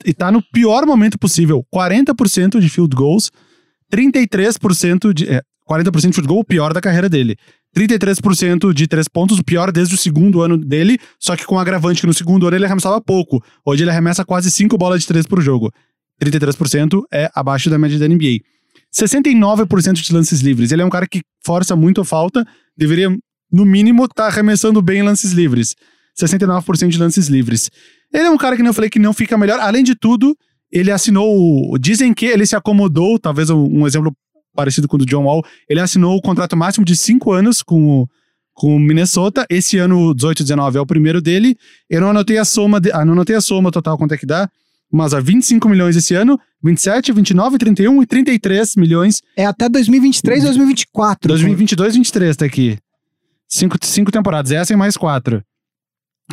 e tá no pior momento possível. 40% de field goals, 33% de. É, 40% de field goal, o pior da carreira dele. 33% de três pontos, o pior desde o segundo ano dele, só que com agravante que no segundo ano ele arremessava pouco. Hoje ele arremessa quase 5 bolas de 3 por jogo. 33% é abaixo da média da NBA. 69% de lances livres. Ele é um cara que força muito a falta, deveria, no mínimo, estar arremessando bem em lances livres. 69% de lances livres. Ele é um cara que eu falei que não fica melhor. Além de tudo, ele assinou. Dizem que ele se acomodou, talvez um, exemplo parecido com o do John Wall. Ele assinou o contrato máximo de 5 anos com o, com o Minnesota. Esse ano, 18 19, é o primeiro dele. Eu não anotei a soma, de, ah, não anotei a soma total, quanto é que dá. Mas a 25 milhões esse ano, 27, 29, 31 e 33 milhões É até 2023, 2024. 2022, 23 tá aqui. Cinco, cinco temporadas, essa e mais quatro.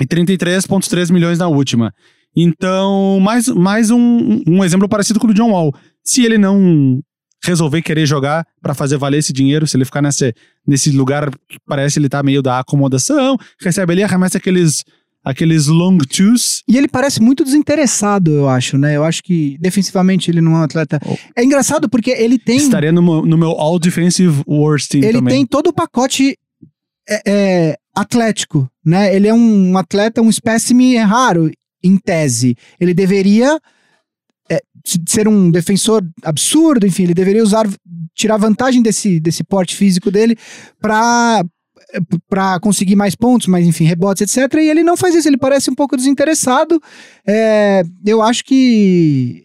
E 33,3 milhões na última. Então, mais, mais um, um exemplo parecido com o do John Wall. Se ele não resolver querer jogar pra fazer valer esse dinheiro, se ele ficar nesse, nesse lugar que parece ele tá meio da acomodação, recebe ali, arremessa aqueles, aqueles long twos. E ele parece muito desinteressado, eu acho, né? Eu acho que defensivamente ele não é um atleta. Oh. É engraçado porque ele tem. Estaria no, meu- no meu All Defensive Worst Team ele também. tem todo o pacote é, é, atlético, né? Ele é um atleta, um espécime raro, em tese. Ele deveria é, se- ser um defensor absurdo, enfim, ele deveria usar, tirar vantagem desse, desse porte físico dele para para conseguir mais pontos, mas enfim, rebotes, etc. E ele não faz isso, ele parece um pouco desinteressado. É, eu acho que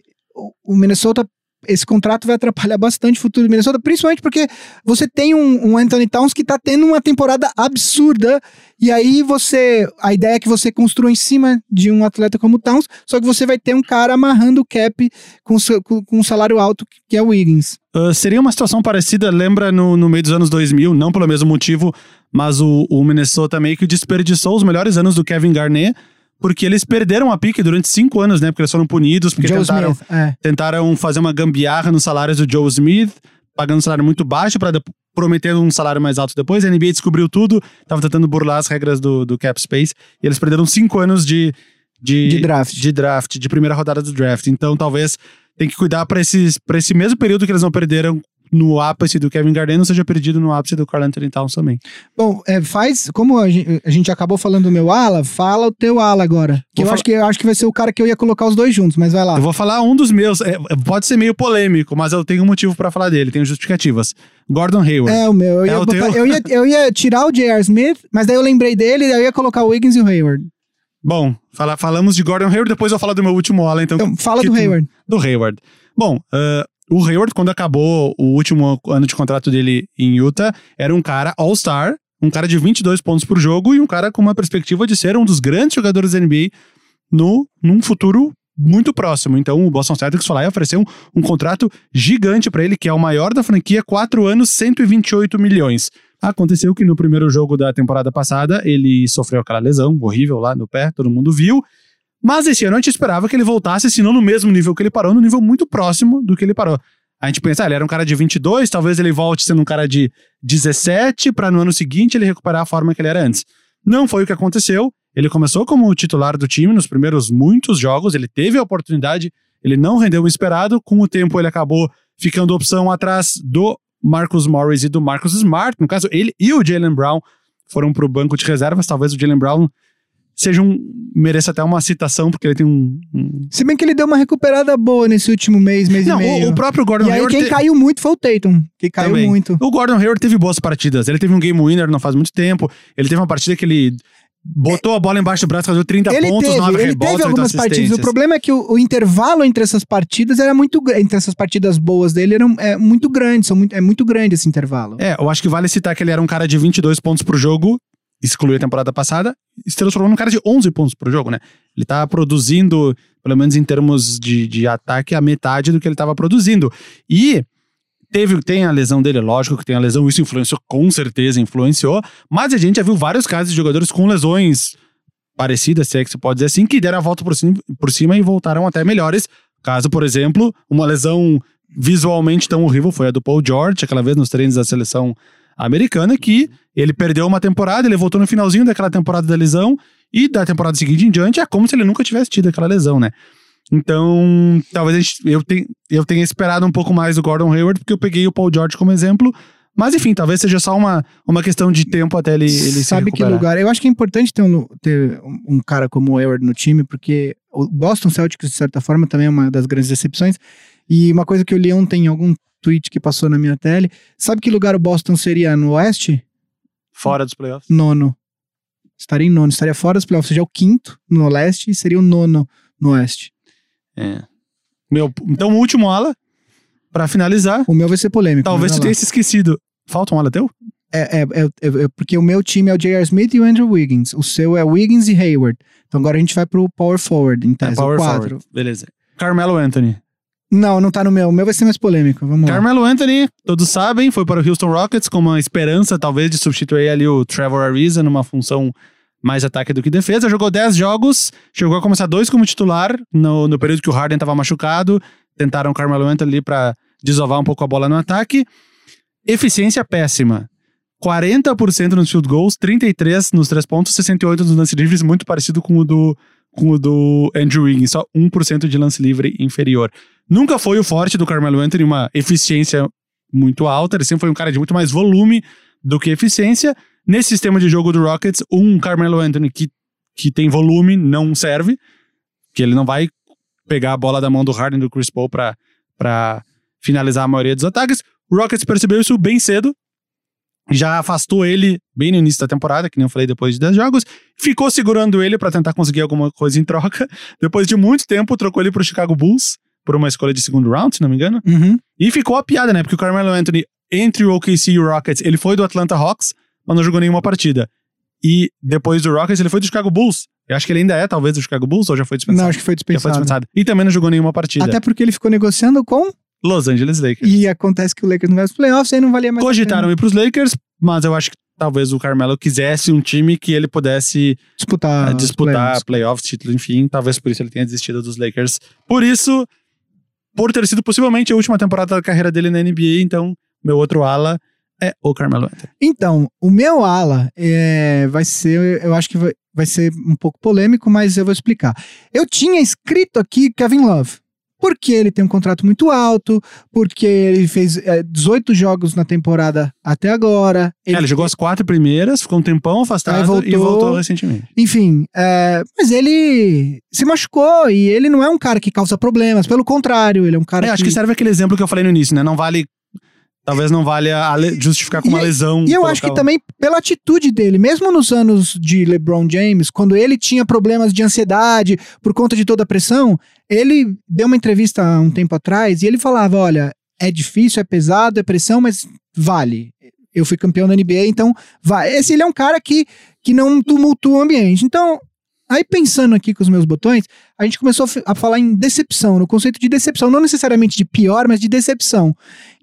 o Minnesota, esse contrato vai atrapalhar bastante o futuro do Minnesota, principalmente porque você tem um, um Anthony Towns que tá tendo uma temporada absurda, e aí você. A ideia é que você construa em cima de um atleta como o Towns, só que você vai ter um cara amarrando o cap com, com, com um salário alto, que é o Wiggins. Uh, seria uma situação parecida, lembra no, no meio dos anos 2000, não pelo mesmo motivo, mas o, o Minnesota meio que desperdiçou os melhores anos do Kevin Garnett, porque eles perderam a pique durante cinco anos, né? Porque eles foram punidos, porque Joe tentaram, Smith. É. tentaram fazer uma gambiarra nos salários do Joe Smith, pagando um salário muito baixo para prometendo um salário mais alto depois. A NBA descobriu tudo, tava tentando burlar as regras do, do cap space, e eles perderam cinco anos de, de, De draft. de draft, de primeira rodada do draft. Então, talvez tem que cuidar para esse mesmo período que eles não perderam no ápice do Kevin Garnett, não seja perdido no ápice do Carl Anthony Towns também. Bom, é, faz. Como a gente, a gente acabou falando do meu ala, fala o teu ala agora. Que eu falar- acho que eu acho que vai ser o cara que eu ia colocar os dois juntos, mas vai lá. Eu vou falar um dos meus, é, pode ser meio polêmico, mas eu tenho um motivo para falar dele, tenho justificativas. Gordon Hayward. É o meu. Eu É ia, o botar- teu? eu ia, eu ia tirar o J.R. Smith, mas daí eu lembrei dele e daí eu ia colocar o Wiggins e o Hayward. Bom, fala, falamos de Gordon Hayward, depois eu falo do meu último ala, então. Então, fala do Hayward. Do Hayward. Bom, ah, o Hayward, quando acabou o último ano de contrato dele em Utah, era um cara all-star, um cara de 22 pontos por jogo e um cara com uma perspectiva de ser um dos grandes jogadores da NBA no, num futuro muito próximo. Então o Boston Celtics foi lá e ofereceu um, um contrato gigante para ele, que é o maior da franquia, 4 anos, 128 milhões. Aconteceu que no primeiro jogo da temporada passada ele sofreu aquela lesão horrível lá no pé, todo mundo viu. Mas esse ano a gente esperava que ele voltasse, se não no mesmo nível que ele parou, no nível muito próximo do que ele parou. A gente pensa, ah, ele era um cara de 22, talvez ele volte sendo um cara de 17, para no ano seguinte ele recuperar a forma que ele era antes. Não foi o que aconteceu. Ele começou como titular do time nos primeiros muitos jogos, ele teve a oportunidade, ele não rendeu o esperado. Com o tempo, ele acabou ficando opção atrás do Marcus Morris e do Marcus Smart. No caso, ele e o Jalen Brown foram para o banco de reservas. Talvez o Jalen Brown seja um. mereça até uma citação, porque ele tem um. um... Se bem que ele deu uma recuperada boa nesse último mês, mês Não, e meio. o, o próprio Gordon e aí Hayward. quem te- caiu muito foi o Tatum, que caiu Também. muito. O Gordon Hayward teve boas partidas. Ele teve um game winner não faz muito tempo. Ele teve uma partida que ele botou a bola embaixo do braço, fazendo 30 Ele pontos, teve, 9 ele rebotes, teve 8 algumas partidas. O problema é que o, o intervalo entre essas partidas era muito grande. Entre essas partidas boas dele era é, muito grande. São muito, é muito grande esse intervalo. É, eu acho que vale citar que ele era um cara de 22 pontos por jogo, excluiu a temporada passada, se transformou num cara de 11 pontos por jogo, né? Ele tá produzindo, pelo menos em termos de, de ataque, a metade do que ele tava produzindo. E teve, tem a lesão dele, lógico que tem a lesão, isso influenciou, com certeza influenciou, mas a gente já viu vários casos de jogadores com lesões parecidas, se é que se pode dizer assim, que deram a volta por cima, por cima e voltaram até melhores. Caso, por exemplo, uma lesão visualmente tão horrível foi a do Paul George, aquela vez nos treinos da seleção americana, que ele perdeu uma temporada, ele voltou no finalzinho daquela temporada da lesão, e da temporada seguinte em diante é como se ele nunca tivesse tido aquela lesão, né? Então, talvez gente- eu, tenha, eu tenha esperado um pouco mais do Gordon Hayward, porque eu peguei o Paul George como exemplo. Mas enfim, talvez seja só uma, uma questão de tempo até ele, ele se Sabe que recuperar. lugar? Eu acho que é importante ter um, ter um cara como o Hayward no time, porque o Boston Celtics, de certa forma, também é uma das grandes decepções. E uma coisa que eu li ontem em algum tweet que passou na minha tele, sabe que lugar o Boston seria no Oeste? Fora dos playoffs. Nono. Estaria em nono, estaria fora dos playoffs, seja o quinto no leste e seria o nono no oeste. É. Meu, então, o último ala, pra finalizar, O meu vai ser polêmico. talvez tu tenha se esquecido. Falta um ala teu? É, é, é, é- é porque o meu time é o J.R. Smith e o Andrew Wiggins. O seu é Wiggins e Hayward. Então agora a gente vai pro Power Forward, em É, tese, power o 4. forward. Beleza. Carmelo Anthony. Não, não tá no meu. O meu vai ser mais polêmico. Vamos. Carmelo Anthony, todos sabem, foi para o Houston Rockets com uma esperança, talvez, de substituir ali o Trevor Ariza numa função mais ataque do que defesa. Jogou 10 jogos, chegou a começar dois como titular no, no período que o Harden estava machucado. Tentaram o Carmelo Anthony ali para desovar um pouco a bola no ataque. Eficiência péssima. 40% nos field goals, 33% nos três pontos, 68% nos lance livres, muito parecido com o do, com o do Andrew Wiggins, só 1% de lance livre inferior. Nunca foi o forte do Carmelo Anthony, uma eficiência muito alta, ele sempre foi um cara de muito mais volume do que eficiência. Nesse sistema de jogo do Rockets, um Carmelo Anthony que, que tem volume não serve, que ele não vai pegar a bola da mão do Harden do Chris Paul pra finalizar a maioria dos ataques. O Rockets percebeu isso bem cedo, já afastou ele bem no início da temporada, que nem eu falei, depois de 10 jogos, ficou segurando ele pra tentar conseguir alguma coisa em troca. Depois de muito tempo, trocou ele pro Chicago Bulls, por uma escolha de segundo round, se não me engano. Uhum. E ficou a piada, né? Porque o Carmelo Anthony, entre o OKC e o Rockets, ele foi do Atlanta Hawks, mas não jogou nenhuma partida. E depois do Rockets, ele foi do Chicago Bulls. Eu acho que ele ainda é, talvez, do Chicago Bulls, ou já foi dispensado? Não, acho que foi já foi dispensado. dispensado. E também não jogou nenhuma partida. Até porque ele ficou negociando com. Los Angeles Lakers. E acontece que o Lakers não vai aos playoffs, aí não valia mais. Cogitaram ir pros Lakers, mas eu acho que talvez o Carmelo quisesse um time que ele pudesse disputar. eh, os disputar playoffs. playoffs, título, enfim. Talvez por isso ele tenha desistido dos Lakers. Por isso, por ter sido possivelmente a última temporada da carreira dele na NBA, então meu outro ala é o Carmelo Anthony. Então, o meu ala é, vai ser, eu acho que vai, vai ser um pouco polêmico, mas eu vou explicar. Eu tinha escrito aqui Kevin Love. Porque ele tem um contrato muito alto, porque ele fez é, 18 jogos na temporada até agora. É, Ele, jogou as quatro primeiras, ficou um tempão afastado voltou. e voltou recentemente. Enfim, é, mas ele se machucou e ele não é um cara que causa problemas, pelo contrário, ele é um cara É, que... acho que serve aquele exemplo que eu falei no início, né? Não vale. Talvez não valha justificar com uma E- lesão. E eu acho que o- também pela atitude dele, mesmo nos anos de LeBron James, quando ele tinha problemas de ansiedade por conta de toda a pressão, ele deu uma entrevista há um tempo atrás e ele falava: olha, é difícil, é pesado, é pressão, mas vale. eu fui campeão da NBA, então vai. Esse ele é um cara que, que não tumultua o ambiente. Então, aí pensando aqui com os meus botões, a gente começou a falar em decepção, no conceito de decepção, não necessariamente de pior, mas de decepção.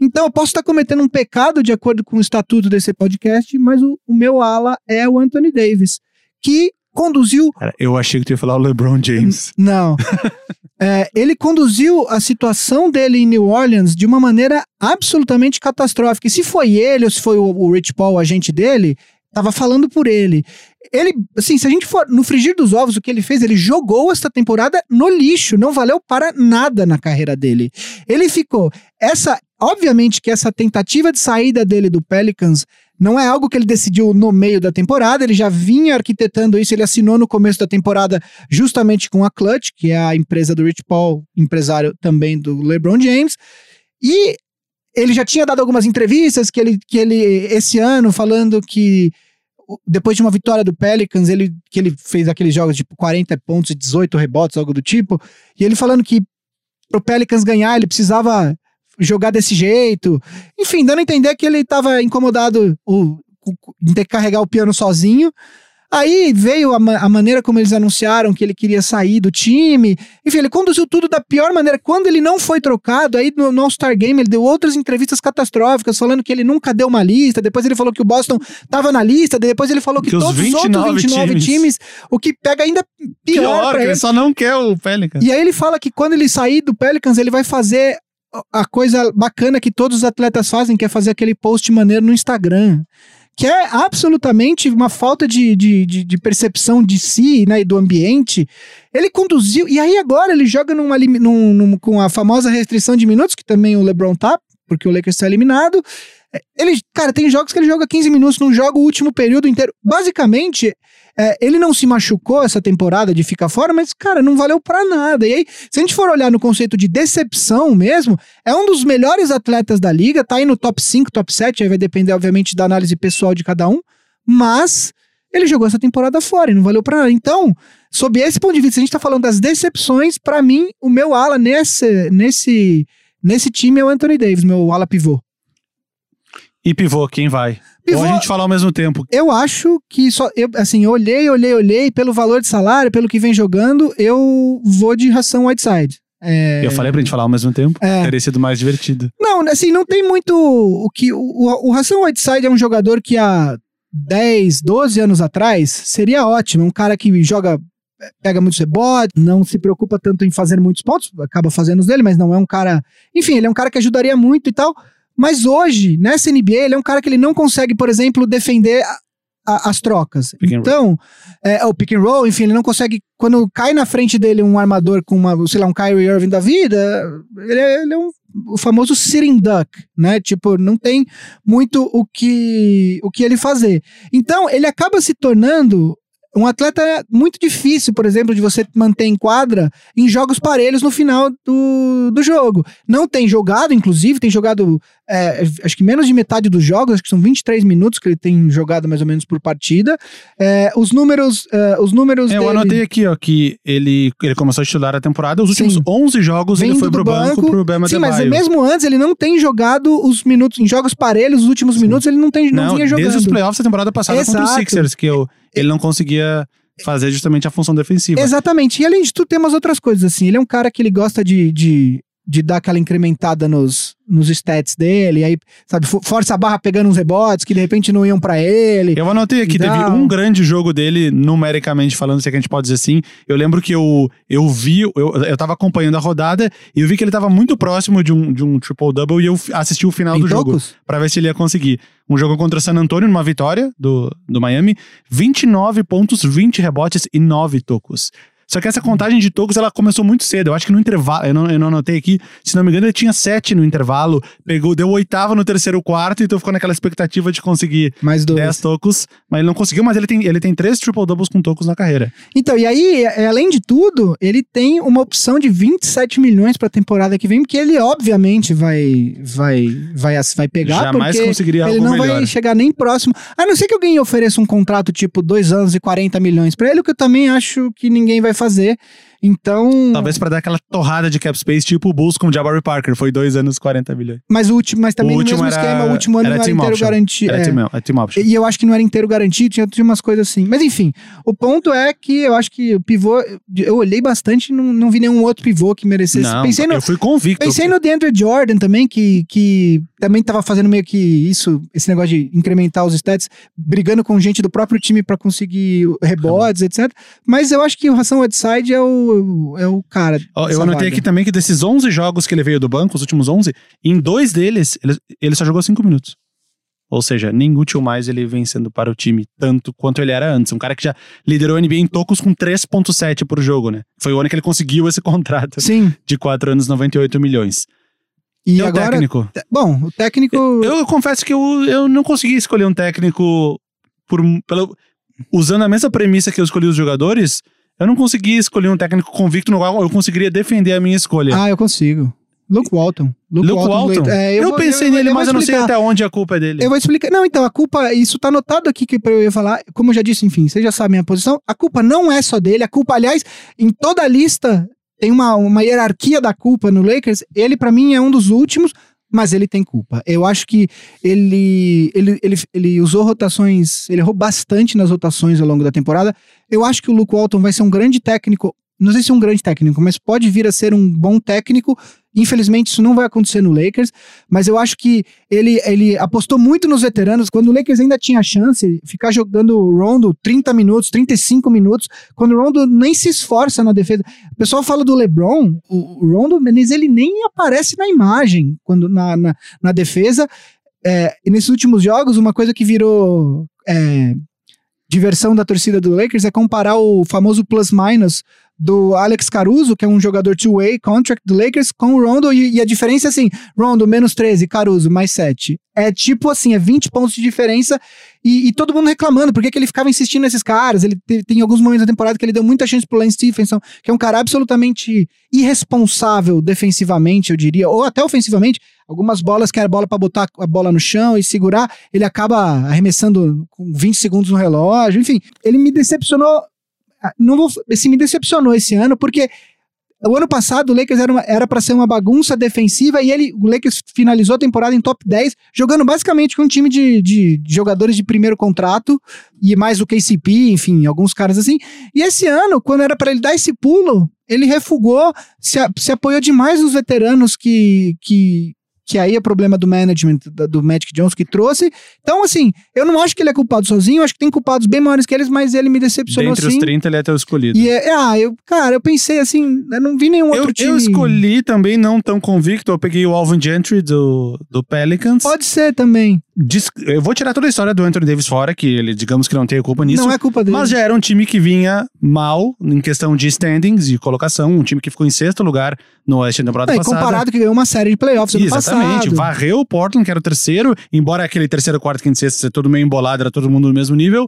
Então, eu posso estar cometendo um pecado de acordo com o estatuto desse podcast, mas o, o meu ala é o Anthony Davis, que conduziu Cara, eu achei que tu ia falar o LeBron James. não. É, ele conduziu a situação dele em New Orleans de uma maneira absolutamente catastrófica. E se foi ele ou se foi o, o Rich Paul, o agente dele, tava falando por ele. Ele, assim, se a gente for no frigir dos ovos, o que ele fez, ele jogou esta temporada no lixo, não valeu para nada na carreira dele. Ele ficou. Essa, obviamente que essa tentativa de saída dele do Pelicans não é algo que ele decidiu no meio da temporada, ele já vinha arquitetando isso, ele assinou no começo da temporada justamente com a Clutch, que é a empresa do Rich Paul, empresário também do LeBron James. E ele já tinha dado algumas entrevistas que ele, que ele esse ano falando que depois de uma vitória do Pelicans, ele, que ele fez aqueles jogos tipo 40 pontos e 18 rebotes, algo do tipo, e ele falando que pro Pelicans ganhar ele precisava jogar desse jeito. Enfim, dando a entender que ele estava incomodado o, com- em ter que carregar o piano sozinho. Aí veio a, ma- a maneira como eles anunciaram que ele queria sair do time. Enfim, ele conduziu tudo da pior maneira. Quando ele não foi trocado, aí no, no All-Star Game ele deu outras entrevistas catastróficas, falando que ele nunca deu uma lista. Depois ele falou que o Boston estava na lista. Depois ele falou que, Que os todos os 29 outros 29 times. times. o que pega ainda pior, Pior, pra ele. ele só não quer o Pelicans. E aí ele fala que quando ele sair do Pelicans, ele vai fazer a coisa bacana que todos os atletas fazem, que é fazer aquele post maneiro no Instagram. Que é absolutamente uma falta de, de, de, de percepção de si né, e do ambiente. Ele conduziu. E aí agora ele joga numa, num- num- com a famosa restrição de minutos, que também o LeBron tá, porque o Lakers está eliminado. É, Ele, cara, tem jogos que ele joga 15 minutos, não joga o último período inteiro. Basicamente, é, ele não se machucou essa temporada de ficar fora, mas, cara, não valeu pra nada. E aí, se a gente for olhar no conceito de decepção mesmo, é um dos melhores atletas da liga, tá aí no top 5, top 7, aí vai depender, obviamente, da análise pessoal de cada um, mas ele jogou essa temporada fora e não valeu pra nada. Então, sob esse ponto de vista, a gente tá falando das decepções, pra mim, o meu ala nesse, nesse, nesse time é o Anthony Davis, meu ala pivô. E pivô, quem vai? Pivô- Ou a gente fala ao mesmo tempo. Eu acho que só. Eu, assim, eu olhei, olhei, olhei, pelo valor de salário, pelo que vem jogando, eu vou de ração Whiteside. É, Eu falei pra gente falar ao mesmo tempo. É. Teria sido mais divertido. Não, assim, não tem muito. O que o, o, o Ração Whiteside é um jogador que há 10, 12 anos atrás seria ótimo. É um cara que joga. Pega muitos rebotes, não se preocupa tanto em fazer muitos pontos, acaba fazendo os dele, mas não é um cara. Enfim, ele é um cara que ajudaria muito e tal. Mas hoje, nessa NBA, ele é um cara que ele não consegue, por exemplo, defender a- as trocas. Pick então, é, o pick and roll, enfim, ele não consegue. Quando cai na frente dele um armador com uma, sei lá, um Kyrie Irving da vida, ele é, ele é um, o famoso sitting duck, né? Tipo, não tem muito o que, o que ele fazer. Então, ele acaba se tornando um atleta muito difícil, por exemplo, de você manter em quadra em jogos parelhos no final do, do jogo. Não tem jogado, inclusive, tem jogado é, acho que menos de metade dos jogos, acho que são 23 minutos que ele tem jogado mais ou menos por partida. É, os números, é, os números É, eu dele anotei aqui, ó, que ele, ele começou a titular a temporada. Os últimos Sim. 11 jogos ele Vindo foi pro banco, banco. pro Bema Sim, mas mesmo antes ele não tem jogado os minutos em jogos parelhos, os últimos minutos ele não tem não, Não, vinha jogando. desde os playoffs da temporada passada contra os Exato. Sixers, que eu, ele não conseguia fazer justamente a função defensiva. Exatamente. E além de tudo, tem umas outras coisas, assim. Ele é um cara que ele gosta de, de, de dar aquela incrementada nos, nos stats dele, aí, sabe, fo- força a barra pegando uns rebotes que de repente não iam pra ele. Eu anotei aqui, teve Não. um grande jogo dele, numericamente falando, se é que a gente pode dizer assim. Eu lembro que eu, eu vi, eu, eu tava acompanhando a rodada e eu vi que ele tava muito próximo de um, de um triple-double e eu assisti o final Em do jogo tocos? pra ver se ele ia conseguir. Um jogo contra San Antonio, numa vitória do, do Miami, 29 pontos, 20 rebotes e 9 tocos. Só que essa contagem de tocos ela começou muito cedo. Eu acho que no intervalo, eu não, eu não anotei aqui, se não me engano, ele tinha sete no intervalo, pegou, deu oitavo no terceiro quarto, então ficou naquela expectativa de conseguir Mais dois. 10 tocos, mas ele não conseguiu, mas ele tem, ele tem três triple-doubles com tocos na carreira. Então, e aí, é, além de tudo, ele tem uma opção de 27 milhões pra temporada que vem, porque ele obviamente vai vai vai, vai pegar, Jamais porque conseguiria ele não melhor. vai chegar nem próximo. A não ser que alguém ofereça um contrato tipo dois anos e 40 milhões pra ele, o que eu também acho que ninguém vai fazer. Então. Talvez pra dar aquela torrada de cap space, tipo o Bulls com o Jabari Parker. Foi dois anos, 40 milhões. Mas o último, mas também O no mesmo era- esquema, o último ano era não era inteiro garantido. Era é. team, é team option. E eu acho que não era inteiro garantido, tinha, tinha umas coisas assim. Mas enfim, o ponto é que eu acho que o pivô. Eu olhei bastante e não, não vi nenhum outro pivô que merecesse. Não, pensei no, eu fui convicto. pensei no DeAndre Jordan também, que, que também tava fazendo meio que isso, esse negócio de incrementar os stats, brigando com gente do próprio time pra conseguir rebotes, etc. Mas eu acho que o Hassan Whiteside é o, é o cara. Eu anotei vaga. aqui também que desses 11 jogos que ele veio do banco, os últimos 11, em dois deles, ele, ele só jogou 5 minutos. Ou seja, nem útil mais ele vem sendo para o time tanto quanto ele era antes. Um cara que já liderou a NBA em tocos com 3.7 por jogo, né? Foi o ano que ele conseguiu esse contrato Sim. de 4 anos, 98 milhões. E, E, o agora. técnico? te- Bom, o técnico. Eu, eu confesso que eu, eu não consegui escolher um técnico por, pelo, usando a mesma premissa que eu escolhi os jogadores. Eu não consegui escolher um técnico convicto no qual eu conseguiria defender a minha escolha. Ah, eu consigo. Luke Walton. Luke Walton? É, eu vou- pensei nele, vou mas eu não sei até onde a culpa é dele. Eu vou explicar. Não, então, a culpa, isso tá anotado aqui que eu ia falar. Como eu já disse, enfim, vocês já sabem a posição. A culpa não é só dele. A culpa, aliás, em toda a lista tem uma, uma hierarquia da culpa no Lakers. Ele, pra mim, é um dos últimos, mas ele tem culpa. Eu acho que ele, ele, ele, ele usou rotações, ele errou bastante nas rotações ao longo da temporada. Eu acho que o Luke Walton vai ser um grande técnico. Não sei se é um grande técnico, mas pode vir a ser um bom técnico. Infelizmente, isso não vai acontecer no Lakers, mas eu acho que ele, ele apostou muito nos veteranos. Quando o Lakers ainda tinha chance, ficar jogando o Rondo 30 minutos, 35 minutos, quando o Rondo nem se esforça na defesa. O pessoal fala do LeBron, o, Rondo Menezes ele nem aparece na imagem quando na, na, na defesa. É, e nesses últimos jogos, uma coisa que virou é, diversão da torcida do Lakers é comparar o famoso plus-minus do Alex Caruso, que é um jogador two-way contract do Lakers, com o Rondo, e, e a diferença é assim, Rondo menos 13, Caruso mais 7. É tipo assim, é 20 pontos de diferença, e, e todo mundo reclamando, porque que ele ficava insistindo nesses caras, ele te- tem alguns momentos da temporada que ele deu muita chance pro Lance Stephenson, que é um cara absolutamente irresponsável defensivamente, eu diria, ou até ofensivamente, algumas bolas que era bola pra botar a bola no chão e segurar, ele acaba arremessando com 20 segundos no relógio, enfim, ele me decepcionou não vou, esse me decepcionou esse ano, porque o ano passado o Lakers era para ser uma bagunça defensiva e ele, o Lakers finalizou a temporada em top 10, jogando basicamente com um time de, de jogadores de primeiro contrato e mais o KCP, enfim, alguns caras assim. E esse ano, quando era para ele dar esse pulo, ele refugou, se, se apoiou demais nos veteranos que, que, que aí é problema do management do Magic Jones que trouxe. Então, assim, eu não acho que ele é culpado sozinho, eu acho que tem culpados bem maiores que eles, mas ele me decepcionou Dentre sim. os 30, ele é até o escolhido. E é, ah, eu, cara, eu pensei assim, eu não vi nenhum Eu, outro time. eu escolhi também não tão convicto. Eu peguei o Alvin Gentry do, do Pelicans. Pode ser também. Dis- eu vou tirar toda a história do Anthony Davis fora, que ele, digamos que não tem culpa nisso. Não é culpa dele. Mas já era um time que vinha mal em questão de standings e colocação. Um time que ficou em sexto lugar no Oeste da temporada e passada. comparado que ganhou uma série de playoffs ano Exatamente. passado. Varreu o Portland, que era o terceiro, embora aquele terceiro, quarto, quinto, sexto ser todo meio embolado, era todo mundo no mesmo nível.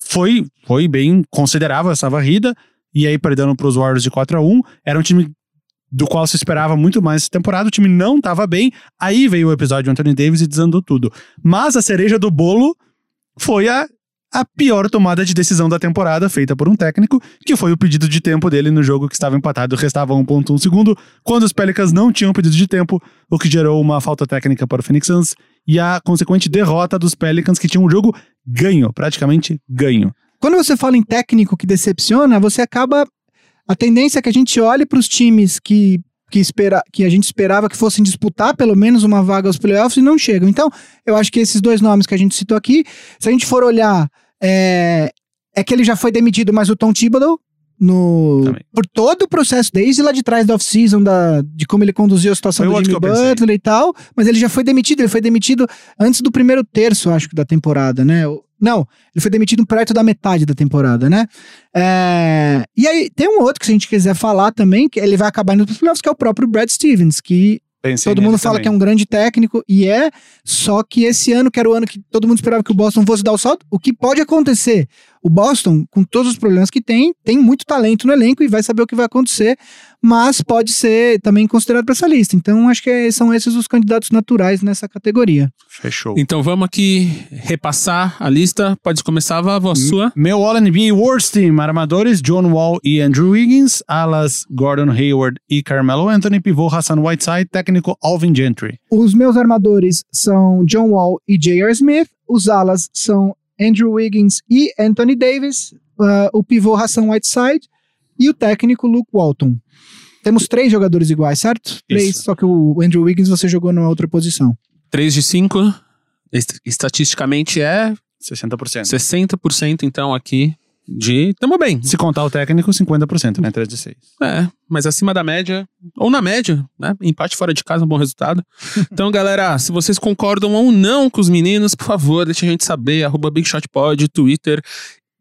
Foi, foi bem considerável essa varrida. E aí, perdendo para os Warriors de 4 a 1 Era um time do qual se esperava muito mais essa temporada. O time não estava bem. Aí veio o episódio de Anthony Davis e desandou tudo. Mas a cereja do bolo foi a, a pior tomada de decisão da temporada feita por um técnico, que foi o pedido de tempo dele no jogo que estava empatado, restava 1.1 segundo, quando os Pelicans não tinham pedido de tempo, o que gerou uma falta técnica para o Phoenix Suns e a consequente derrota dos Pelicans, que tinham um jogo ganho, praticamente ganho. Quando você fala em técnico que decepciona, você acaba. A tendência é que a gente olhe para os times que, que, espera, que a gente esperava que fossem disputar pelo menos uma vaga aos playoffs e não chegam. Então, eu acho que esses dois nomes que a gente citou aqui, se a gente for olhar, é, é que ele já foi demitido, mas o Tom Thibodeau. No, Também. por todo o processo, desde lá de trás da off-season, da- de como ele conduziu a situação Foi do Jimmy pensei. Butler e tal, mas ele já foi demitido, ele foi demitido antes do primeiro terço, acho que, da temporada, né? Não, ele foi demitido perto da metade da temporada, né? É, E aí, tem um outro que se a gente quiser falar também, que ele vai acabar nos playoffs, que é o próprio Brad Stevens, que Pensei todo mundo fala também. que é um grande técnico, e é, só que esse ano, que era o ano que todo mundo esperava que o Boston fosse dar o salto, o que pode acontecer? O Boston, com todos os problemas que tem, tem muito talento no elenco e vai saber o que vai acontecer, mas pode ser também considerado para essa lista. Então, acho que são esses os candidatos naturais nessa categoria. Fechou. Então vamos aqui repassar a lista. Pode começar, Vavo, a sua. Meu All-NBA Worst Team, armadores John Wall e Andrew Wiggins, alas Gordon Hayward e Carmelo Anthony, pivô Hassan Whiteside, técnico Alvin Gentry. Os meus armadores são John Wall e J.R. Smith. Os alas são Andrew Wiggins e Anthony Davis. ah, o pivô Hassan Whiteside e o técnico Luke Walton. Temos três jogadores iguais, certo? Três, só que o Andrew Wiggins você jogou numa outra posição. 3 de 5. Estatisticamente é 60%. 60%, então, aqui de. Tamo bem. Se contar o técnico, 50%, né? 3 de 6. É, mas acima da média, ou na média, né? Empate fora de casa, um bom resultado. Então, galera, se vocês concordam ou não com os meninos, por favor, deixa a gente saber. Arroba BigShotPod, Twitter,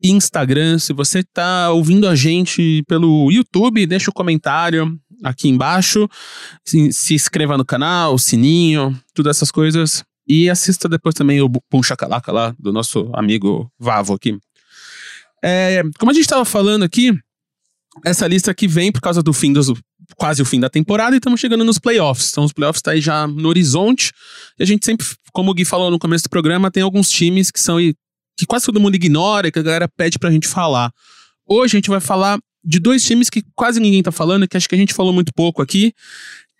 Instagram. Se você tá ouvindo a gente pelo YouTube, deixa o comentário aqui embaixo. Se, se inscreva no canal, sininho, todas essas coisas. E assista depois também o Pum Chacalaca lá, do nosso amigo Vavo aqui. É, como a gente estava falando aqui, essa lista aqui vem por causa do fim dos quase o fim da temporada e estamos chegando nos playoffs. Então os playoffs tá aí já no horizonte. E a gente sempre, como o Gui falou no começo do programa, tem alguns times que são que quase todo mundo ignora e que a galera pede pra gente falar. Hoje a gente vai falar de dois times que quase ninguém tá falando, que acho que a gente falou muito pouco aqui.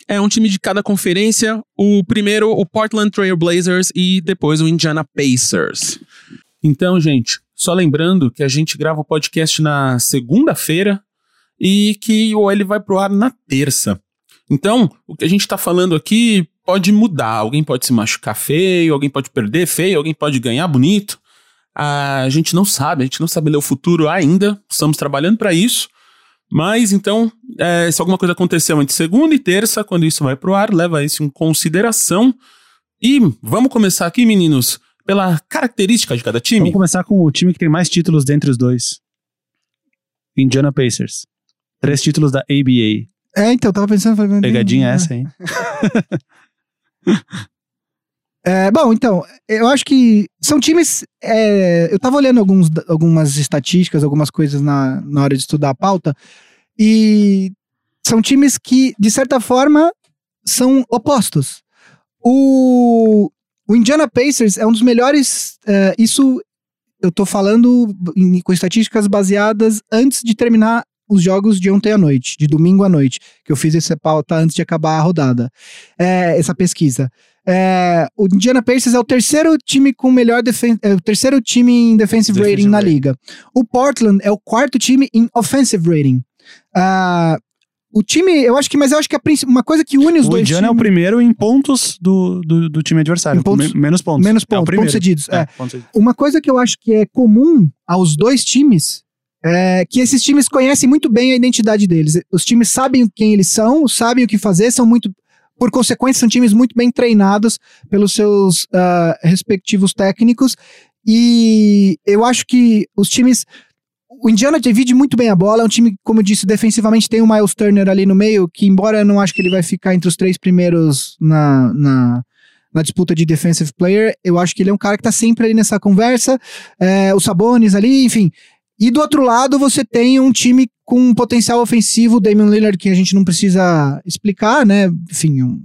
É um time de cada conferência. O primeiro, o Portland Trail Blazers e depois o Indiana Pacers. Então, gente, só lembrando que a gente grava o podcast na segunda-feira e que o ele vai pro ar na terça. Então, o que a gente tá falando aqui pode mudar. Alguém pode se machucar feio, alguém pode perder feio, alguém pode ganhar bonito. A gente não sabe, a gente não sabe ler o futuro ainda. Estamos trabalhando para isso. Mas então, é, se alguma coisa aconteceu entre segunda e terça, quando isso vai pro ar, leva isso em consideração. E vamos começar aqui, meninos, pela característica de cada time. Vamos começar com o time que tem mais títulos dentre os dois. Indiana Pacers. Três títulos da ABA. É, então, eu tava pensando... Falei, Pegadinha é. essa, hein? É, bom, então, eu acho que são times. é, eu tava olhando alguns, algumas estatísticas, algumas coisas na, na hora de estudar a pauta, e são times que, de certa forma, são opostos. O, o Indiana Pacers é um dos melhores. é, isso eu tô falando em- com estatísticas baseadas antes de terminar os jogos de ontem à noite, de domingo à noite, que eu fiz essa pauta antes de acabar a rodada, é, essa pesquisa. É, o Indiana Pacers é o terceiro time com melhor defen é o terceiro time em defensive, Defensive rating na rating. liga. O Portland é o quarto time em offensive rating. Ah, o time, eu acho que, mas eu acho que uma coisa que une os O dois Indiana é o times- primeiro em pontos do, do, do time adversário. Pontos- Me- menos pontos. menos É o pontos, primeiro. pontos cedidos. É. pontos cedidos. Uma coisa que eu acho que é comum aos dois times é que esses times conhecem muito bem a identidade deles. Os times sabem quem eles são, sabem o que fazer, são muito. Por consequência, são times muito bem treinados pelos seus ah, respectivos técnicos. E eu acho que os times. O Indiana divide muito bem a bola. É um time, como eu disse, defensivamente tem o Miles Turner ali no meio, que embora eu não acho que ele vai ficar entre os três primeiros na, na, na disputa de defensive player, eu acho que ele é um cara que tá sempre ali nessa conversa. É, os Sabonis ali, enfim. E do outro lado, você tem um time com um potencial ofensivo, Damian Lillard, que a gente não precisa explicar, né? Enfim, um,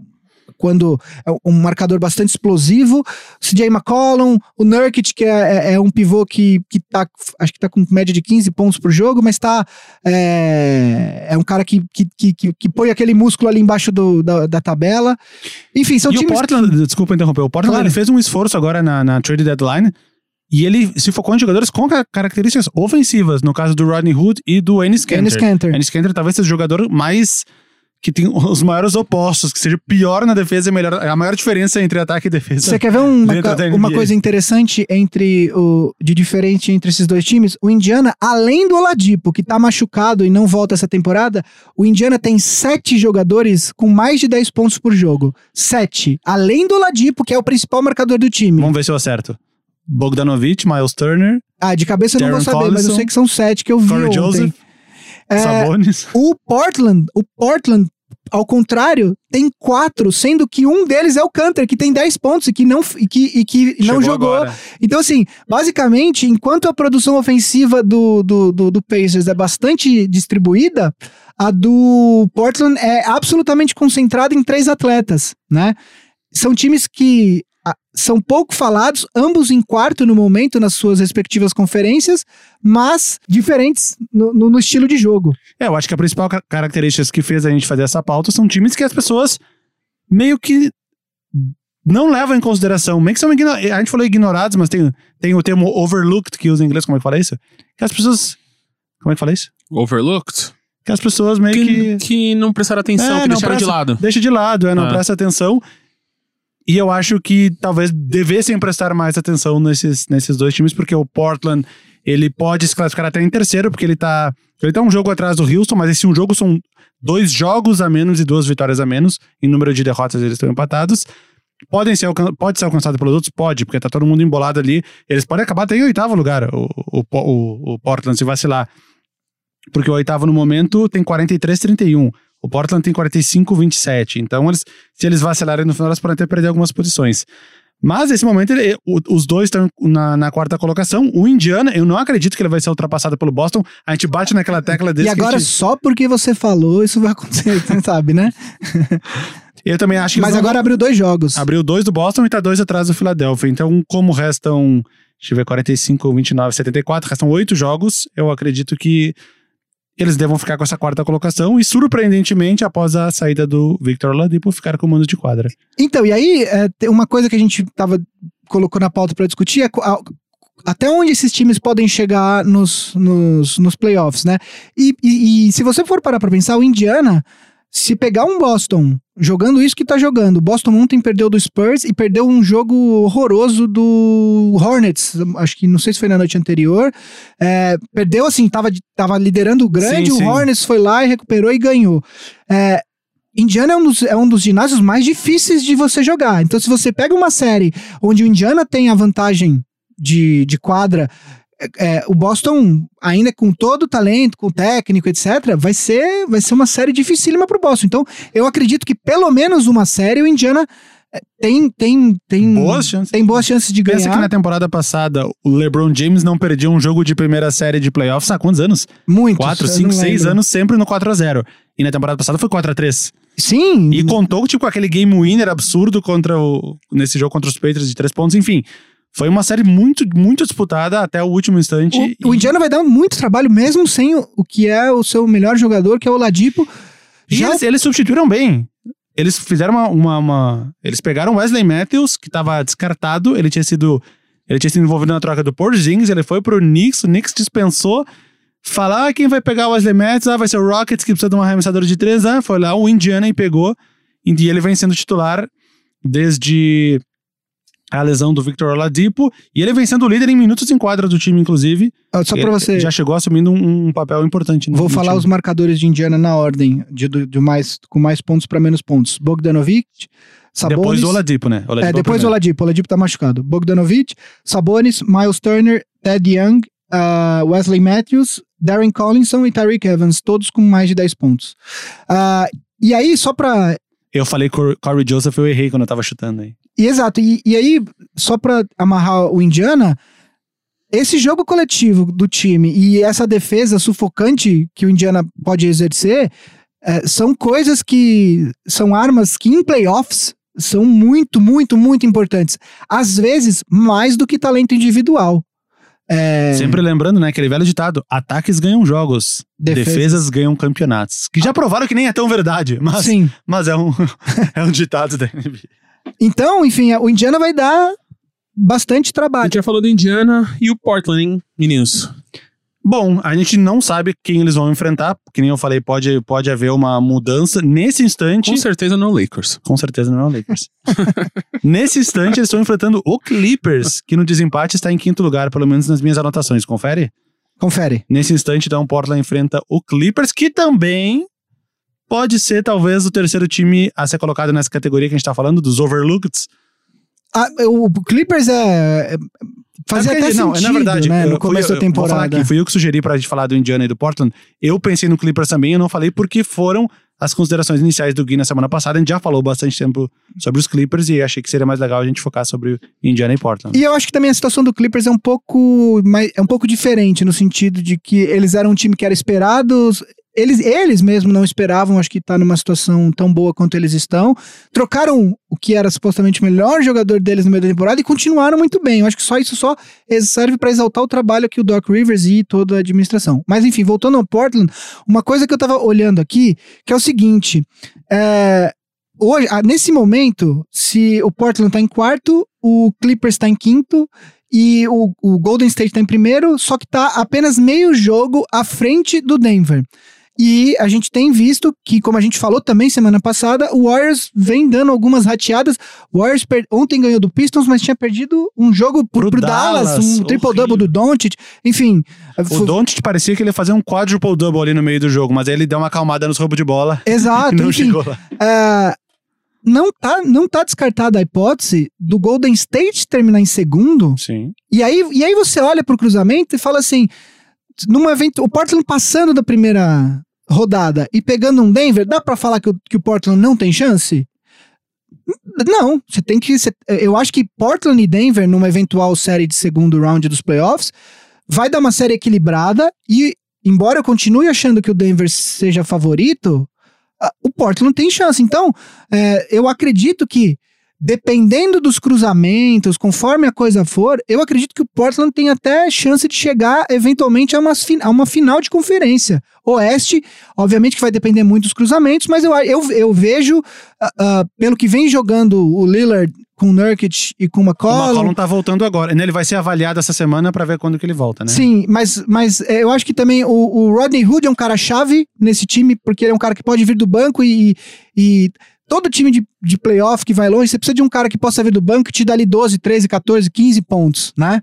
quando é um marcador bastante explosivo. CJ McCollum, o Nurkic, que é, é- é um pivô que, que tá, acho que tá com média de 15 pontos por jogo, mas tá. É, é um cara que, que, que, que, que põe aquele músculo ali embaixo do- da, da tabela. Enfim, são E o times. Portland, desculpa interromper, o Portland Claro. fez um esforço agora na, na trade deadline e ele se focou em jogadores com ca- características ofensivas, no caso do Rodney Hood e do Ennis Kanter. Ennis Kanter talvez seja o jogador mais que tem os maiores opostos, que seja pior na defesa e melhor, a maior diferença entre ataque e defesa. Você quer ver um- uma, uma coisa interessante entre o de diferente entre esses dois times? O Indiana, além do Oladipo, que tá machucado e não volta essa temporada, o Indiana tem sete jogadores com mais de 10 pontos por jogo. Sete. Além do Oladipo, que é o principal marcador do time. Vamos ver se eu acerto. Bogdanovich, Miles Turner, Ah, de cabeça eu não vou saber, mas eu Collison, sei que são sete que eu vi Corey ontem. Joseph, É, Sabonis. O Portland, o Portland ao contrário, tem quatro, sendo que um deles é o Canter, que tem 10 pontos e que não, e que, e que não Chegou jogou. agora. Então, assim, basicamente, enquanto a produção ofensiva do, do, do, do Pacers é bastante distribuída, a do Portland é absolutamente concentrada em três atletas, né? São times que são pouco falados, ambos em quarto no momento nas suas respectivas conferências, mas diferentes no, no- no estilo de jogo. É, eu acho que a principal ca- característica que fez a gente fazer essa pauta são times que as pessoas meio que não levam em consideração, meio que são a gente falou ignorados, mas tem, tem o termo overlooked que usa em inglês, como é que fala isso? Que as pessoas, como é que fala isso? Overlooked? Que as pessoas meio Que, que, que não prestaram atenção, É, que não deixaram de presta- lado. deixa de lado, é, não Ah. presta atenção. E eu acho que talvez devessem prestar mais atenção nesses, nesses dois times, porque o Portland, ele pode se classificar até em terceiro, porque ele tá, ele tá um jogo atrás do Houston, mas esse um jogo são dois jogos a menos e duas vitórias a menos. Em número de derrotas, eles estão empatados. Podem ser, pode ser alcançado pelos outros? Pode, porque tá todo mundo embolado ali. Eles podem acabar até em oitavo lugar, o, o, o, o Portland, se vacilar. Porque o oitavo no momento tem 43-31. O Portland tem 45-27. Então, eles, se eles vacilarem no final, eles podem até perder algumas posições. Mas, nesse momento, ele- os dois estão na, na quarta colocação. O Indiana, eu não acredito que ele vai ser ultrapassado pelo Boston. A gente bate naquela tecla desse e agora, gente- só porque você falou, isso vai acontecer, você sabe, né? Eu também acho que Mas eles vão- agora abriu dois jogos. Abriu dois do Boston e tá dois atrás do Philadelphia. Então, como restam, deixa eu ver, 45, 29, 74, restam oito jogos, eu acredito que eles devam ficar com essa quarta colocação e, surpreendentemente, após a saída do Victor Oladipo, ficar com o mando de quadra. Então, e aí, é, uma coisa que a gente tava, colocou na pauta pra discutir é a- até onde esses times podem chegar nos, nos, nos playoffs, né? E, e- e se você for parar pra pensar, o Indiana, se pegar um Boston jogando isso que tá jogando, o Boston ontem perdeu do Spurs e perdeu um jogo horroroso do Hornets, acho que não sei se foi na noite anterior, é, perdeu assim, tava, tava liderando o grande, Sim, o sim. Hornets foi lá e recuperou e ganhou. É, Indiana é um, dos, é um dos ginásios mais difíceis de você jogar. Então, se você pega uma série onde o Indiana tem a vantagem de, de quadra, é, é, o Boston, ainda com todo o talento, com o técnico, etc., vai ser, vai ser uma série dificílima pro Boston. Então, eu acredito que pelo menos uma série o Indiana é, tem, tem, tem, Boas chances. tem boas chances de Pensa que ganhar. na temporada passada o LeBron James não perdia um jogo de primeira série de playoffs há quantos anos? Muitos. 4, eu 5, não 6 lembro. anos, sempre no 4x0. E na temporada passada foi 4x3. Sim. E contou, tipo, aquele game winner absurdo contra o. nesse jogo contra os Patriots de três pontos. Enfim, foi uma série muito, muito disputada até o último instante. O, o E- Indiana vai dar muito trabalho, mesmo sem o, o que é o seu melhor jogador, que é o Ladipo. E Já eles, eles substituíram bem. Eles fizeram uma, uma, uma- Eles pegaram o Wesley Matthews, que estava descartado. Ele tinha sido. Ele tinha sido envolvido na troca do Porzingis. Ele foi pro Knicks. O Knicks dispensou. Falar ah, quem vai pegar o Wesley Matthews. Ah, vai ser o Rockets, que precisa de um arremessador de três. Ah, foi lá o Indiana e pegou. E ele vem sendo titular desde a lesão do Victor Oladipo. E ele vem sendo o líder em minutos em quadra do time, inclusive. Ó, Só pra Ele você. Já chegou assumindo um, um papel importante. no- Vou no falar time. os marcadores de Indiana na ordem, de, do- de mais, com mais pontos para menos pontos. Bogdanovic, Sabonis. Depois do Oladipo, né? Oladipo é, depois o primeiro. Oladipo. Oladipo tá machucado. Bogdanovic, Sabonis, Miles Turner, Ted Young, ah, Wesley Matthews, Darren Collinson e Tyreek Evans, todos com mais de 10 pontos. Ah, e aí, só pra Eu falei Cor- Corey Joseph, eu errei quando eu tava chutando aí. E exato, e, e aí, só pra amarrar o Indiana, esse jogo coletivo do time e essa defesa sufocante que o Indiana pode exercer é, são coisas que são armas que em playoffs são muito, muito, muito importantes. Às vezes, mais do que talento individual. É, Sempre lembrando, né, aquele velho ditado: ataques ganham jogos, Defesas. defesas, ganham campeonatos. Que já provaram que nem é tão verdade, mas, Sim. mas é, um, é um ditado da NBA. Então, enfim, o Indiana vai dar bastante A trabalho. gente já falou do Indiana e o Portland, hein, meninos? Bom, a gente não sabe quem eles vão enfrentar, que nem eu falei, pode, pode haver uma mudança. Nesse instante, Com certeza não Lakers. com certeza não é o Lakers. Nesse instante, eles estão enfrentando o Clippers, que no desempate está em quinto lugar, pelo menos nas minhas anotações. Confere? Confere. Nesse instante, então, o Portland enfrenta o Clippers, que também pode ser, talvez, o terceiro time a ser colocado nessa categoria que a gente tá falando, dos overlooked. Ah, o Clippers é, é- fazia É até não, sentido, na verdade, né, eu- no começo fui- da eu- Vou falar temporada. aqui, fui eu que sugeri pra gente falar do Indiana e do Portland. Eu pensei no Clippers também, eu não falei porque foram as considerações iniciais do Gui na semana passada. A gente já falou bastante tempo sobre os Clippers e achei que seria mais legal a gente focar sobre Indiana e Portland. E eu acho que também a situação do Clippers é um pouco mais, é um pouco diferente no sentido de que eles eram um time que era esperado, eles eles mesmos não esperavam, acho que tá numa situação tão boa quanto eles estão. Trocaram o que era supostamente o melhor jogador deles no meio da temporada e continuaram muito bem. Eu acho que só isso só serve para exaltar o trabalho que o Doc Rivers e toda a administração. Mas enfim, voltando ao Portland, uma coisa que eu tava olhando aqui, que é o seguinte, é, hoje, nesse momento, se o Portland tá em quarto, o Clippers tá em quinto e o, o Golden State tá em primeiro, só que tá apenas meio jogo à frente do Denver. E a gente tem visto que, como a gente falou também semana passada, o Warriors vem dando algumas rateadas. O Warriors per- ontem ganhou do Pistons, mas tinha perdido um jogo pro, Pro Dallas, Dallas, um triple-double do Doncic. Enfim, O foi- Doncic parecia que ele ia fazer um quadruple-double ali no meio do jogo, mas aí ele deu uma acalmada nos roubos de bola exato. e não enfim, chegou lá. É, não, tá, não tá descartada a hipótese do Golden State terminar em segundo. Sim. E aí, e aí você olha pro cruzamento e fala assim: num evento, o Portland passando da primeira rodada e pegando um Denver, dá pra falar que o, que o Portland não tem chance? Não, você tem que. eu acho que Portland e Denver, numa eventual série de segundo round dos playoffs, vai dar uma série equilibrada e, embora eu continue achando que o Denver seja favorito, o Portland tem chance. Então, é, eu acredito que, dependendo dos cruzamentos, conforme a coisa for, eu acredito que o Portland tem até chance de chegar eventualmente a, umas a uma final de conferência. Oeste, obviamente que vai depender muito dos cruzamentos, mas eu, eu, eu vejo, ah, ah, pelo que vem jogando o Lillard com o Nurkic e com o O McCollum, McCollum tá voltando agora. né? Ele vai ser avaliado essa semana pra ver quando que ele volta, né? Sim, mas, mas é, eu acho que também o, o Rodney Hood é um cara-chave nesse time, porque ele é um cara que pode vir do banco e, e todo time de, de playoff que vai longe, você precisa de um cara que possa vir do banco e te dá ali 12, 13, 14, 15 pontos, né?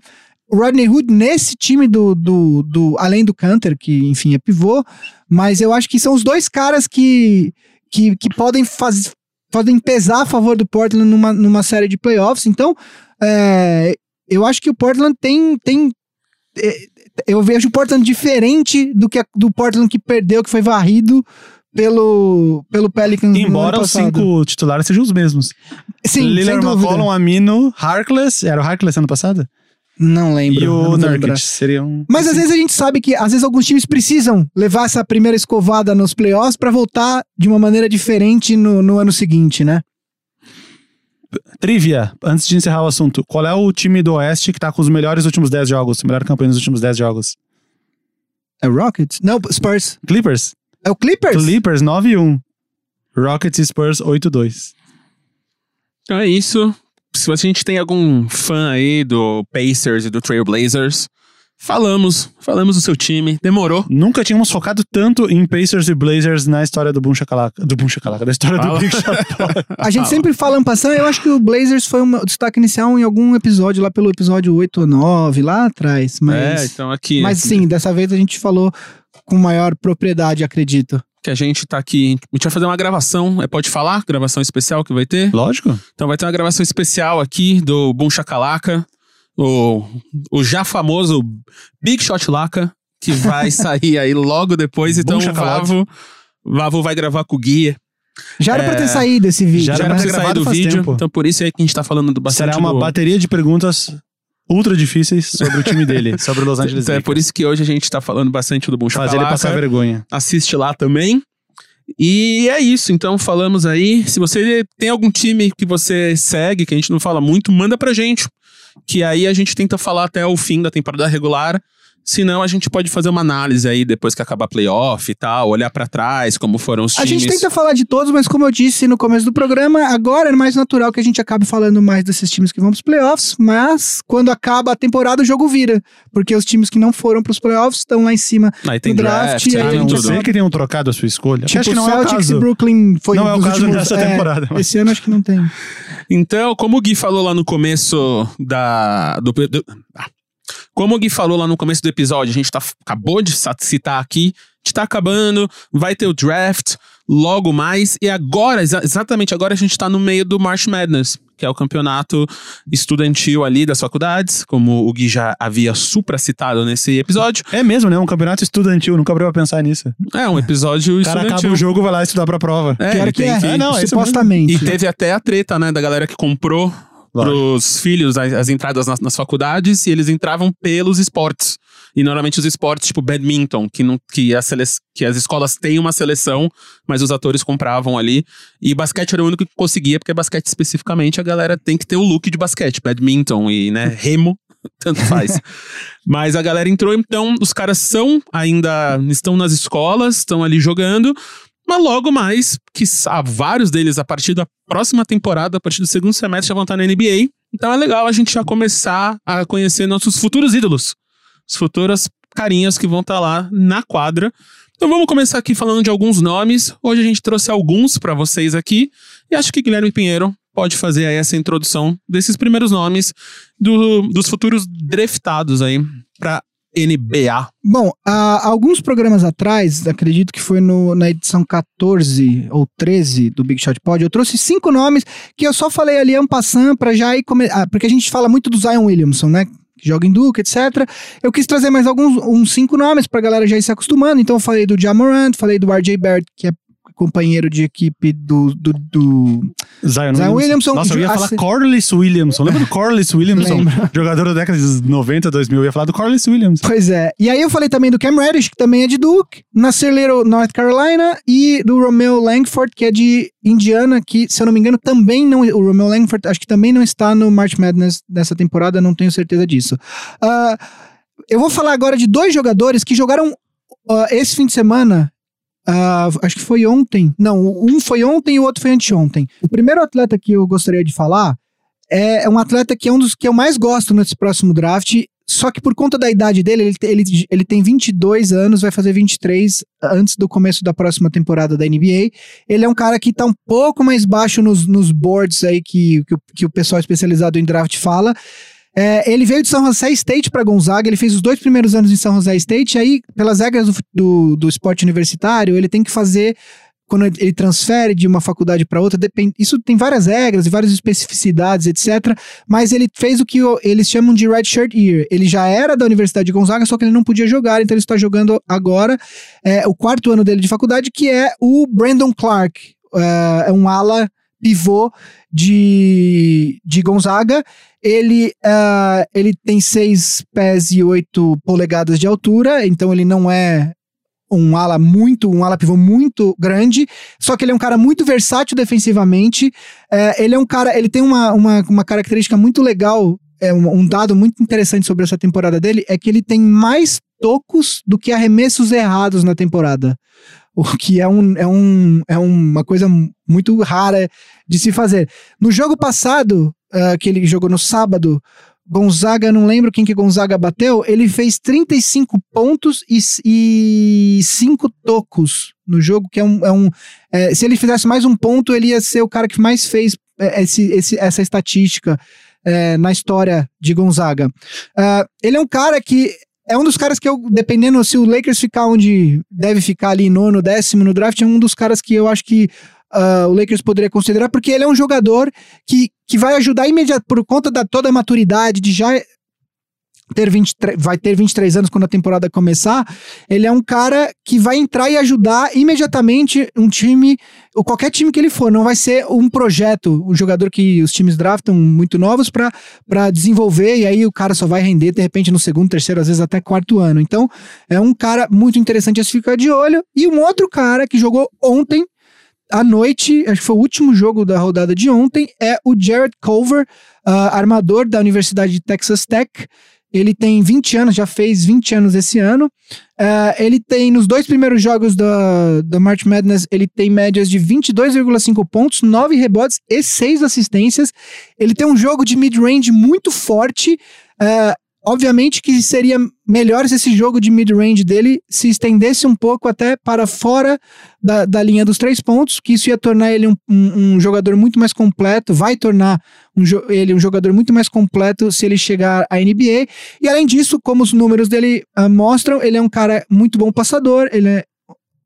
O Rodney Hood nesse time do, do, do além do Canter, que enfim é pivô, mas eu acho que são os dois caras que, que, que podem fazer podem pesar a favor do Portland numa, numa série de playoffs. Então, é, eu acho que o Portland tem, tem é, eu vejo o Portland diferente do que a- do Portland que perdeu, que foi varrido pelo, pelo Pelicans Embora os cinco titulares sejam os mesmos. Sim, Lillard. McCollum, Amino, Harkless. Era o Harkless ano passado? Não lembro. E o. Nurkic. Seriam... Mas às vezes a gente sabe que às vezes alguns times precisam levar essa primeira escovada nos playoffs pra voltar de uma maneira diferente no, no ano seguinte, né? Trivia, antes de encerrar o assunto. Qual é o time do Oeste que tá com os melhores últimos 10 jogos? O melhor campanha nos últimos 10 jogos? É o Rockets? Não, Spurs. Clippers? É o Clippers? Clippers 9-1. Rockets e Spurs 8-2. Então é isso. Se a gente tem algum fã aí do Pacers e do Trailblazers, falamos, falamos do seu time. Demorou. Nunca tínhamos focado tanto em Pacers e Blazers na história do Boom Shakalaka. Do Boom Shakalaka, da história Fala. do Big. A gente sempre fala em passando, eu acho que o Blazers foi um destaque inicial em algum episódio, lá pelo episódio 8 ou 9, lá atrás. Mas, É, então aqui. mas sim, dessa vez a gente falou com maior propriedade, acredito. Que a gente tá aqui. A gente vai fazer uma gravação. É, pode falar? Gravação especial que vai ter? Lógico. Então vai ter uma gravação especial aqui do Boom Shakalaka, o, o já famoso Big Shot Laca, que vai sair aí logo depois. Então o. Vavo, Vavo vai gravar com o Guia. Já era pra É, ter saído esse vídeo, já era Já pra era né? ter pra sair gravado do faz vídeo. tempo. Então por isso é que a gente tá falando do bastante Será uma do... bateria de perguntas ultra difíceis sobre o time dele, sobre o Los Angeles Então é por isso que hoje a gente tá falando bastante do Boom Fazer ele passar vergonha. assiste lá também. E é isso, então falamos aí. Se você tem algum time que você segue, que a gente não fala muito, manda pra gente. Que aí a gente tenta falar até o fim da temporada regular. Senão a gente pode fazer uma análise aí depois que acabar playoff e tal, olhar pra trás, como foram os A times. gente tenta falar de todos, mas como eu disse no começo do programa, agora é mais natural que a gente acabe falando mais desses times que vão pros playoffs, mas quando acaba a temporada o jogo vira, porque os times que não foram pros playoffs estão lá em cima. Aí tem no draft, draft, aí tem tudo. sei que tenham trocado a sua escolha. Tipo, acho que não é o Celtics caso. e Brooklyn foi Não é o caso últimos, nessa é, temporada, mas- Esse ano acho que não tem. Então, como o Gui falou lá no começo da. Do, do- ah. Como o Gui falou lá no começo do episódio, a gente tá, acabou de citar aqui, a gente tá acabando, vai ter o draft logo mais, e agora, exa- exatamente agora, a gente tá no meio do March Madness, que é o campeonato estudantil ali das faculdades, como o Gui já havia supracitado nesse episódio. É mesmo, né? Um campeonato estudantil, nunca parei pra pensar nisso. É um episódio O cara acaba estudantil. o jogo, vai lá estudar pra prova. É, que tem é. que... É, não, é supostamente. E teve até a treta, né, da galera que comprou. Pros filhos as, as entradas nas, nas faculdades e eles entravam pelos esportes. E normalmente os esportes, tipo badminton, que, não, que, a sele, que as escolas têm uma seleção, mas os atores compravam ali. E basquete era o único que conseguia, porque basquete especificamente a galera tem que ter o look de basquete. Badminton e, né, remo, tanto faz. mas a galera entrou, então os caras são ainda, estão nas escolas, estão ali jogando. Mas logo mais, que há vários deles a partir da próxima temporada, a partir do segundo semestre, já vão estar na NBA. Então é legal a gente já começar a conhecer nossos futuros ídolos. As futuras carinhas que vão estar lá na quadra. Então vamos começar aqui falando de alguns nomes. Hoje a gente trouxe alguns para vocês aqui. E acho que Guilherme Pinheiro pode fazer aí essa introdução desses primeiros nomes do- dos futuros draftados aí para NBA. Bom, há alguns programas atrás, acredito que foi no- na edição 14 ou 13 do Big Shot Pod, eu trouxe cinco nomes que eu só falei ali en passant pra já ir come... ah, porque a gente fala muito do Zion Williamson, né? Que joga em Duke, etc. Eu quis trazer mais alguns uns cinco nomes pra galera já ir se acostumando. Então eu falei do Jamorant, falei do RJ Barrett, que é companheiro de equipe do, do, do Zion, Zion Williamson. Nossa, eu ia falar Corliss Williamson. Lembra do Corliss Williamson? Jogador da década de 90, 2000. Eu ia falar do Corliss Williamson. Pois é. E aí eu falei também do Cam Reddish, que também é de Duke, Nasir Little, North Carolina, e do Romeo Langford, que é de Indiana, que, se eu não me engano, também não. O Romeo Langford acho que também não está no March Madness dessa temporada, não tenho certeza disso. Ah, eu vou falar agora de dois jogadores que jogaram ah, esse fim de semana. Ah, acho que foi ontem. Não, um foi ontem e o outro foi anteontem. O primeiro atleta que eu gostaria de falar é um atleta que é um dos que eu mais gosto nesse próximo draft. Só que por conta da idade dele, ele, ele, ele tem 22 anos, vai fazer 23 antes do começo da próxima temporada da NBA. Ele é um cara que tá um pouco mais baixo nos, nos boards aí que, que, que o pessoal especializado em draft fala. É, ele veio de São José State para Gonzaga, ele fez os dois primeiros anos em São José State, e aí, pelas regras do, do, do esporte universitário, ele tem que fazer quando ele transfere de uma faculdade para outra, depende, isso tem várias regras e várias especificidades, etc. Mas ele fez o que eles chamam de redshirt year. Ele já era da Universidade de Gonzaga, só que ele não podia jogar, então ele está jogando agora é, o quarto ano dele de faculdade, que é o Brandon Clark. É, é um ala pivô de, de Gonzaga. Ele, ah, ele tem seis pés e oito polegadas de altura, então ele não é um ala muito, um ala pivô muito grande, só que ele é um cara muito versátil defensivamente. É, ele é um cara, ele tem uma, uma, uma característica muito legal, é um, um dado muito interessante sobre essa temporada dele, é que ele tem mais tocos do que arremessos errados na temporada. O que é, um, é, um, é uma coisa muito rara de se fazer. No jogo passado, ah, que ele jogou no sábado, Gonzaga, não lembro quem que Gonzaga bateu, ele fez 35 pontos e 5 tocos no jogo, que é um. É um é, se ele fizesse mais um ponto, ele ia ser o cara que mais fez é, esse, esse, essa estatística é, na história de Gonzaga. Ah, ele é um cara que. É um dos caras que eu, dependendo se o Lakers ficar onde deve ficar ali, nono, décimo no draft, é um dos caras que eu acho que ah, o Lakers poderia considerar, porque ele é um jogador que, que vai ajudar imediatamente, por conta da toda a maturidade, de já ter 23, vai ter 23 anos quando a temporada começar, ele é um cara que vai entrar e ajudar imediatamente um time, ou qualquer time que ele for, não vai ser um projeto, um jogador que os times draftam muito novos para desenvolver e aí o cara só vai render de repente no segundo, terceiro, às vezes até quarto ano. Então, é um cara muito interessante a se ficar de olho e um outro cara que jogou ontem à noite, acho que foi o último jogo da rodada de ontem, é o Jared Culver, ah, armador da Universidade de Texas Tech. Ele tem 20 anos, já fez 20 anos esse ano. Ah, ele tem, nos dois primeiros jogos da, da March Madness, ele tem médias de 22,5 pontos, 9 rebotes e 6 assistências. Ele tem um jogo de mid-range muito forte. ah, obviamente que seria melhor se esse jogo de mid-range dele se estendesse um pouco até para fora da, da linha dos três pontos, que isso ia tornar ele um, um- um jogador muito mais completo, vai tornar um ele um jogador muito mais completo se ele chegar à NBA. E além disso, como os números dele ah, mostram, ele é um cara muito bom passador, ele é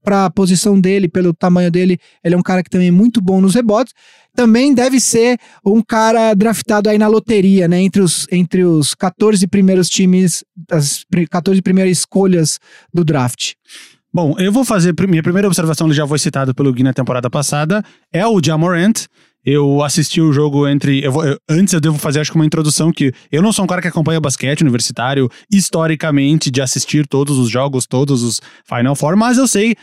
para a posição dele, pelo tamanho dele, ele é um cara que também é muito bom nos rebotes. também deve ser um cara draftado aí na loteria, né? Entre os, entre os 14 primeiros times, as pri- 14 primeiras escolhas do draft. Bom, eu vou fazer. Minha primeira observação, já foi citado pelo Gui na temporada passada, é o Jamorant. Eu assisti o jogo entre. eu vou- eu- antes eu devo fazer, acho que uma introdução que eu não sou um cara que acompanha basquete universitário historicamente, de assistir todos os jogos, todos os Final Four, mas eu sei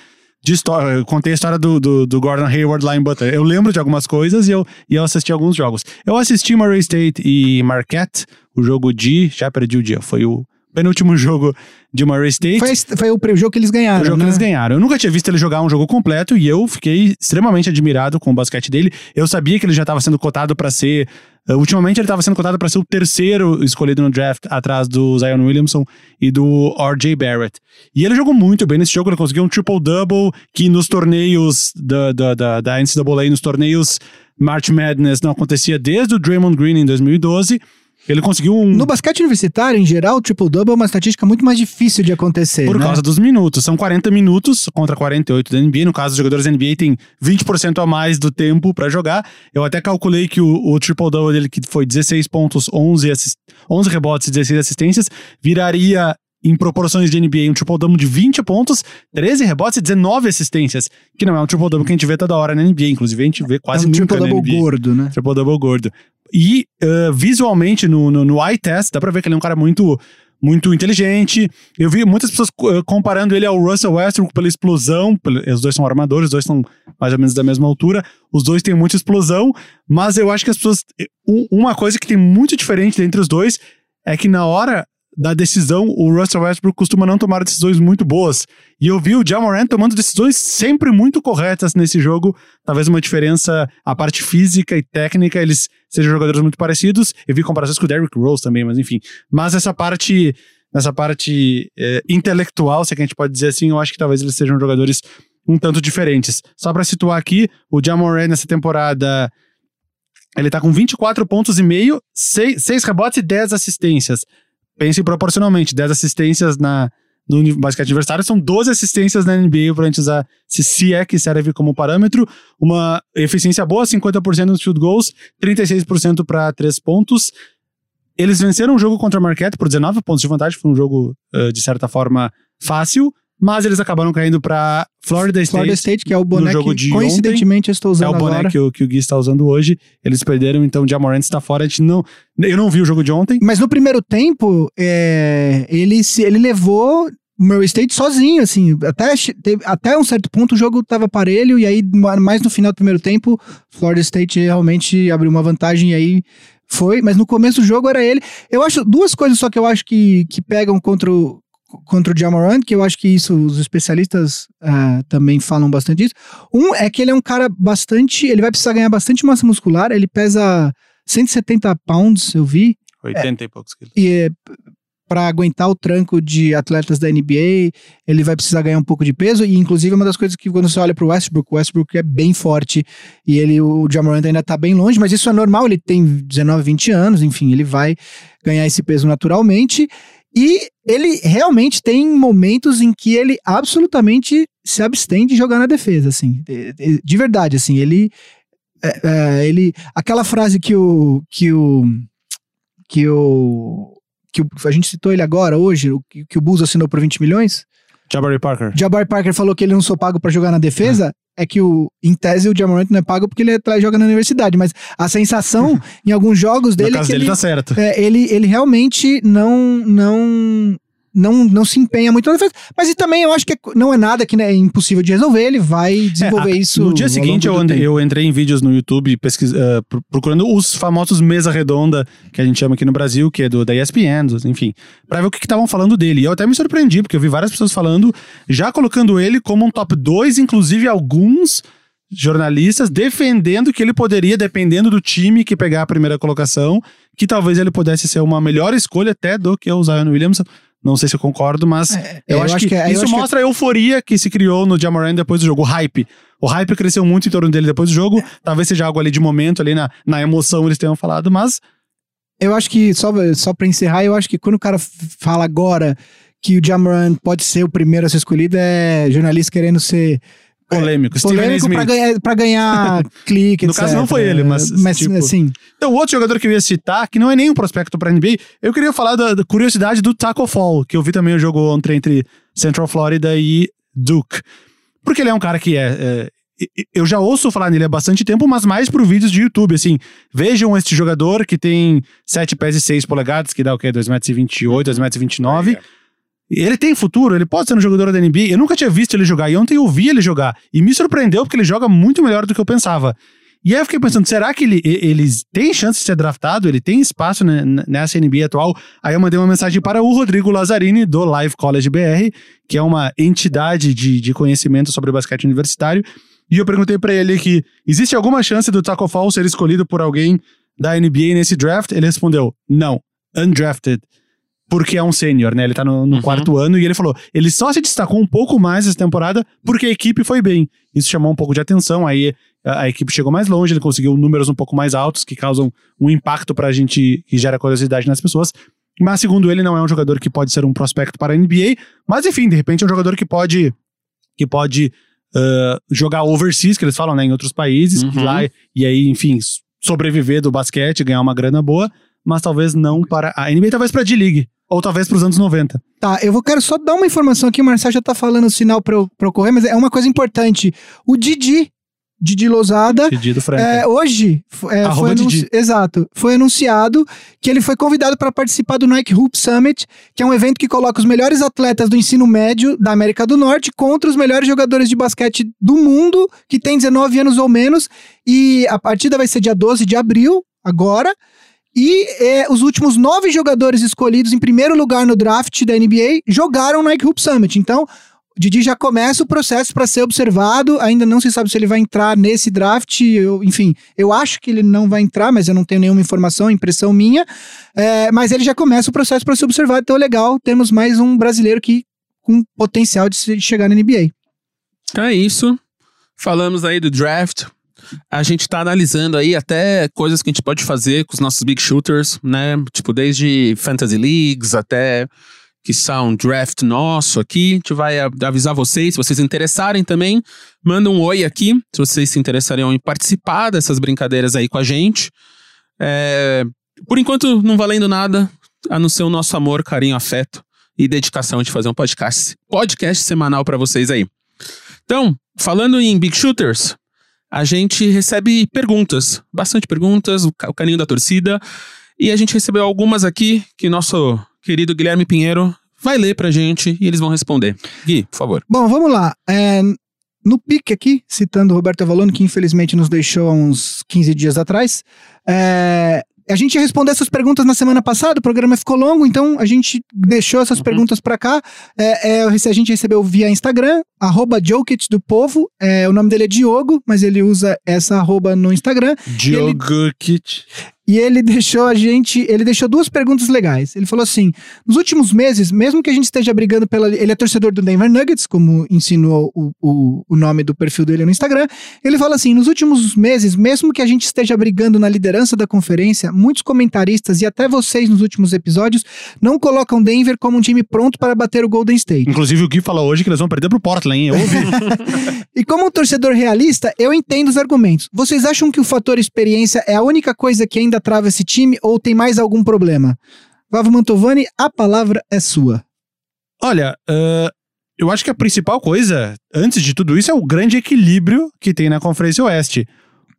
de história. Eu contei a história do, do, do Gordon Hayward lá em Butler. Eu lembro de algumas coisas e eu, e eu assisti alguns jogos. Eu assisti Murray State e Marquette, o jogo de. Já perdi o dia, foi o penúltimo jogo de Murray State. Foi, foi o jogo que eles ganharam, O jogo né? que eles ganharam. Eu nunca tinha visto ele jogar um jogo completo e eu fiquei extremamente admirado com o basquete dele. Eu sabia que ele já estava sendo cotado para ser. uh, ultimamente ele estava sendo cotado para ser o terceiro escolhido no draft, atrás do Zion Williamson e do R.J. Barrett. E ele jogou muito bem nesse jogo. Ele conseguiu um triple-double que nos torneios da, da, da, da NCAA, nos torneios March Madness, não acontecia desde o Draymond Green em 2012. Ele conseguiu um. No basquete universitário, em geral, o triple-double é uma estatística muito mais difícil de acontecer, Por né? causa dos minutos. São 40 minutos contra 48 da NBA. No caso, os jogadores da NBA têm 20% a mais do tempo pra jogar. Eu até calculei que o, o triple-double dele, que foi 16 pontos, 11, assis- 11 rebotes e 16 assistências, viraria em proporções de NBA um triple-double de 20 pontos, 13 rebotes e 19 assistências. Que não é um triple-double que a gente vê toda hora na NBA. Inclusive, a gente vê quase é um nunca na triple-double NBA. gordo, né? Triple double gordo. E uh, visualmente, no, no, no eye test, dá pra ver que ele é um cara muito, muito inteligente. Eu vi muitas pessoas uh, comparando ele ao Russell Westbrook pela explosão. os dois são armadores, os dois são mais ou menos da mesma altura. Os dois têm muita explosão, mas eu acho que as pessoas. um- Uma coisa que tem muito diferente entre os dois é que na hora da decisão, o Russell Westbrook costuma não tomar decisões muito boas. E eu vi o Jamoran tomando decisões sempre muito corretas nesse jogo. Talvez uma diferença, a parte física e técnica, eles sejam jogadores muito parecidos. Eu vi comparações com o Derrick Rose também, mas enfim. Mas essa parte, essa parte eh, intelectual, se é que a gente pode dizer assim, eu acho que talvez eles sejam jogadores um tanto diferentes. Só pra situar aqui, o Jamoran nessa temporada ele tá com 24 pontos e meio, 6, rebotes e 10 assistências. Pense proporcionalmente, 10 assistências na, no basquete adversário são 12 assistências na NBA pra gente usar, se, se é que serve como parâmetro. Uma eficiência boa, 50% nos field goals, 36% para 3 pontos. Eles venceram o jogo contra a Marquette por 19 pontos de vantagem, foi um jogo, eh, de certa forma, fácil, mas eles acabaram caindo pra Florida State. Florida State, que é o boneco jogo que de coincidentemente eu estou É usando o boné agora. que o, que o Gui está usando hoje. Eles perderam, então o Jamorant está fora. A gente não, eu não vi o jogo de ontem. Mas no primeiro tempo, é, ele, se, ele levou o Murray State sozinho, assim. Até, teve- até um certo ponto o jogo tava parelho, e aí, ma- mais no final do primeiro tempo, Florida State realmente abriu uma vantagem, e aí foi. Mas no começo do jogo era ele. Eu acho duas coisas só que eu acho que, que pegam contra o. Contra o Jamoran, que eu acho que isso os especialistas ah, também falam bastante disso. Um é que ele é um cara bastante. Ele vai precisar ganhar bastante massa muscular. Ele pesa 170 pounds, eu vi. 80 e poucos quilos. E é, para aguentar o tranco de atletas da NBA, ele vai precisar ganhar um pouco de peso. E, inclusive, é uma das coisas que quando você olha pro Westbrook, o Westbrook é bem forte e ele, o Jamorant ainda tá bem longe, mas isso é normal. Ele tem 19, 20 anos, enfim, ele vai ganhar esse peso naturalmente. E ele realmente tem momentos em que ele absolutamente se abstém de jogar na defesa, assim, de, de- de verdade, assim, ele, é, é, ele, aquela frase que o, que o, que o, que o, a gente citou ele agora, hoje, que o Bulls assinou por 20 milhões, Jabari Parker. Jabari Parker falou que ele não sou pago pra jogar na defesa, é que o, em tese o Jamorant não é pago porque ele é, tra- joga na universidade, mas a sensação em alguns jogos No dele é caso que dele ele, tá certo. é, ele, ele realmente não, não, não, não se empenha muito na defesa. Mas e também eu acho que é- não é nada que né, é impossível de resolver, ele vai desenvolver É, a- isso. No dia seguinte, eu, andei- eu entrei em vídeos no YouTube pesquis, eh, pro- procurando os famosos mesa redonda, que a gente chama aqui no Brasil, que é do da ESPN, enfim, pra ver o que estavam falando dele. E eu até me surpreendi, porque eu vi várias pessoas falando, já colocando ele como um top 2, inclusive alguns jornalistas defendendo que ele poderia, dependendo do time que pegar a primeira colocação, que talvez ele pudesse ser uma melhor escolha até do que o Zion Williamson. Não sei se eu concordo, mas É, eu, acho que, é- eu isso acho que é- mostra a euforia que se criou no Jamoran depois do jogo, o hype. O hype cresceu muito em torno dele depois do jogo. Talvez seja algo ali de momento, ali na, na emoção eles tenham falado, mas Eu acho que, só, só pra encerrar, eu acho que quando o cara fala agora que o Jamoran pode ser o primeiro a ser escolhido, é jornalista querendo ser polêmico. Polêmico Smith. pra ganhar, pra ganhar clique, No etc. caso, não foi ele, mas, Mas, tipo- assim, Então, o outro jogador que eu ia citar, que não é nenhum prospecto pra NBA, eu queria falar da, da curiosidade do Taco Fall, que eu vi também o jogo ontem entre Central Florida e Duke. Porque ele é um cara que é. é, eu já ouço falar nele há bastante tempo, mas mais por vídeos de YouTube, assim. Vejam este jogador que tem 7 pés e 6 polegadas, que dá o quê? 2,28m, 2,29m. Ele tem futuro, ele pode ser um jogador da NBA. Eu nunca tinha visto ele jogar, e ontem eu vi ele jogar. E me surpreendeu, porque ele joga muito melhor do que eu pensava. E aí eu fiquei pensando, será que ele, ele tem chance de ser draftado? Ele tem espaço né, nessa NBA atual? Aí eu mandei uma mensagem para o Rodrigo Lazzarini, do Live College BR, que é uma entidade de, de conhecimento sobre basquete universitário. E eu perguntei para ele que existe alguma chance do Taco Fall ser escolhido por alguém da NBA nesse draft? Ele respondeu, não, undrafted. Porque é um sênior, né? Ele tá no, no Uhum. quarto ano e ele falou: ele só se destacou um pouco mais essa temporada porque a equipe foi bem. Isso chamou um pouco de atenção. Aí a, a equipe chegou mais longe, ele conseguiu números um pouco mais altos que causam um impacto pra gente e gera curiosidade nas pessoas. Mas, segundo ele, não é um jogador que pode ser um prospecto para a NBA. Mas, enfim, de repente é um jogador que pode, que pode ah, jogar overseas, que eles falam, né, em outros países, Uhum. lá, e aí, enfim, sobreviver do basquete, ganhar uma grana boa, mas talvez não para a NBA, talvez para a D-League, ou talvez para os anos 90. Tá, eu vou, quero só dar uma informação aqui, o Marcelo já tá falando o sinal pra eu, pra eu correr, mas é uma coisa importante. O Didi, Didi Lozada, Didi do Franca. é, hoje é, foi, Didi. exato, foi anunciado que ele foi convidado para participar do Nike Hoop Summit, que é um evento que coloca os melhores atletas do ensino médio da América do Norte contra os melhores jogadores de basquete do mundo, que tem 19 anos ou menos, e a partida vai ser dia 12 de abril, agora, e é, os últimos nove jogadores escolhidos em primeiro lugar no draft da NBA jogaram no Nike Hoop Summit. Então, Didi já começa o processo para ser observado. Ainda não se sabe se ele vai entrar nesse draft. Eu, enfim, eu acho que ele não vai entrar, mas eu não tenho nenhuma informação, impressão minha. É, mas ele já começa o processo para ser observado. Então, legal, temos mais um brasileiro que com potencial de chegar na NBA. Então é isso. Falamos aí do draft. A gente tá analisando aí até coisas que a gente pode fazer com os nossos big shooters, né? Tipo, desde fantasy leagues até que são um draft nosso aqui. A gente vai avisar vocês, se vocês interessarem também, manda um oi aqui, se vocês se interessariam em participar dessas brincadeiras aí com a gente. É, por enquanto, não valendo nada, a não ser o nosso amor, carinho, afeto e dedicação de fazer um podcast, podcast semanal pra vocês aí. Então, falando em Big Shooters, a gente recebe perguntas, bastante perguntas, o, ca- o carinho da torcida, e a gente recebeu algumas aqui que nosso querido Guilherme Pinheiro vai ler pra gente e eles vão responder. Gui, por favor. Bom, vamos lá. É, no pique aqui, citando Roberto Avalone, que infelizmente nos deixou há uns 15 dias atrás, é, a gente ia responder essas perguntas na semana passada, o programa ficou longo, então a gente deixou essas Uhum. perguntas pra cá. É, é, a gente recebeu via Instagram, arroba do Povo. É, o nome dele é Diogo, mas ele usa essa arroba no Instagram. Djokovic. E ele deixou a gente. Ele deixou duas perguntas legais. Ele falou assim: nos últimos meses, mesmo que a gente esteja brigando pela. Ele é torcedor do Denver Nuggets, como insinuou o, o, o nome do perfil dele no Instagram. Ele fala assim: nos últimos meses, mesmo que a gente esteja brigando na liderança da conferência, muitos comentaristas e até vocês nos últimos episódios não colocam Denver como um time pronto para bater o Golden State. Inclusive, o Gui falou hoje que eles vão perder pro Portland, hein? Eu ouvi. E como um torcedor realista, eu entendo os argumentos. Vocês acham que o fator experiência é a única coisa que ainda trava esse time ou tem mais algum problema? Vavo Mantovani, a palavra é sua. Olha, ah, eu acho que a principal coisa, antes de tudo isso, é o grande equilíbrio que tem na Conferência Oeste.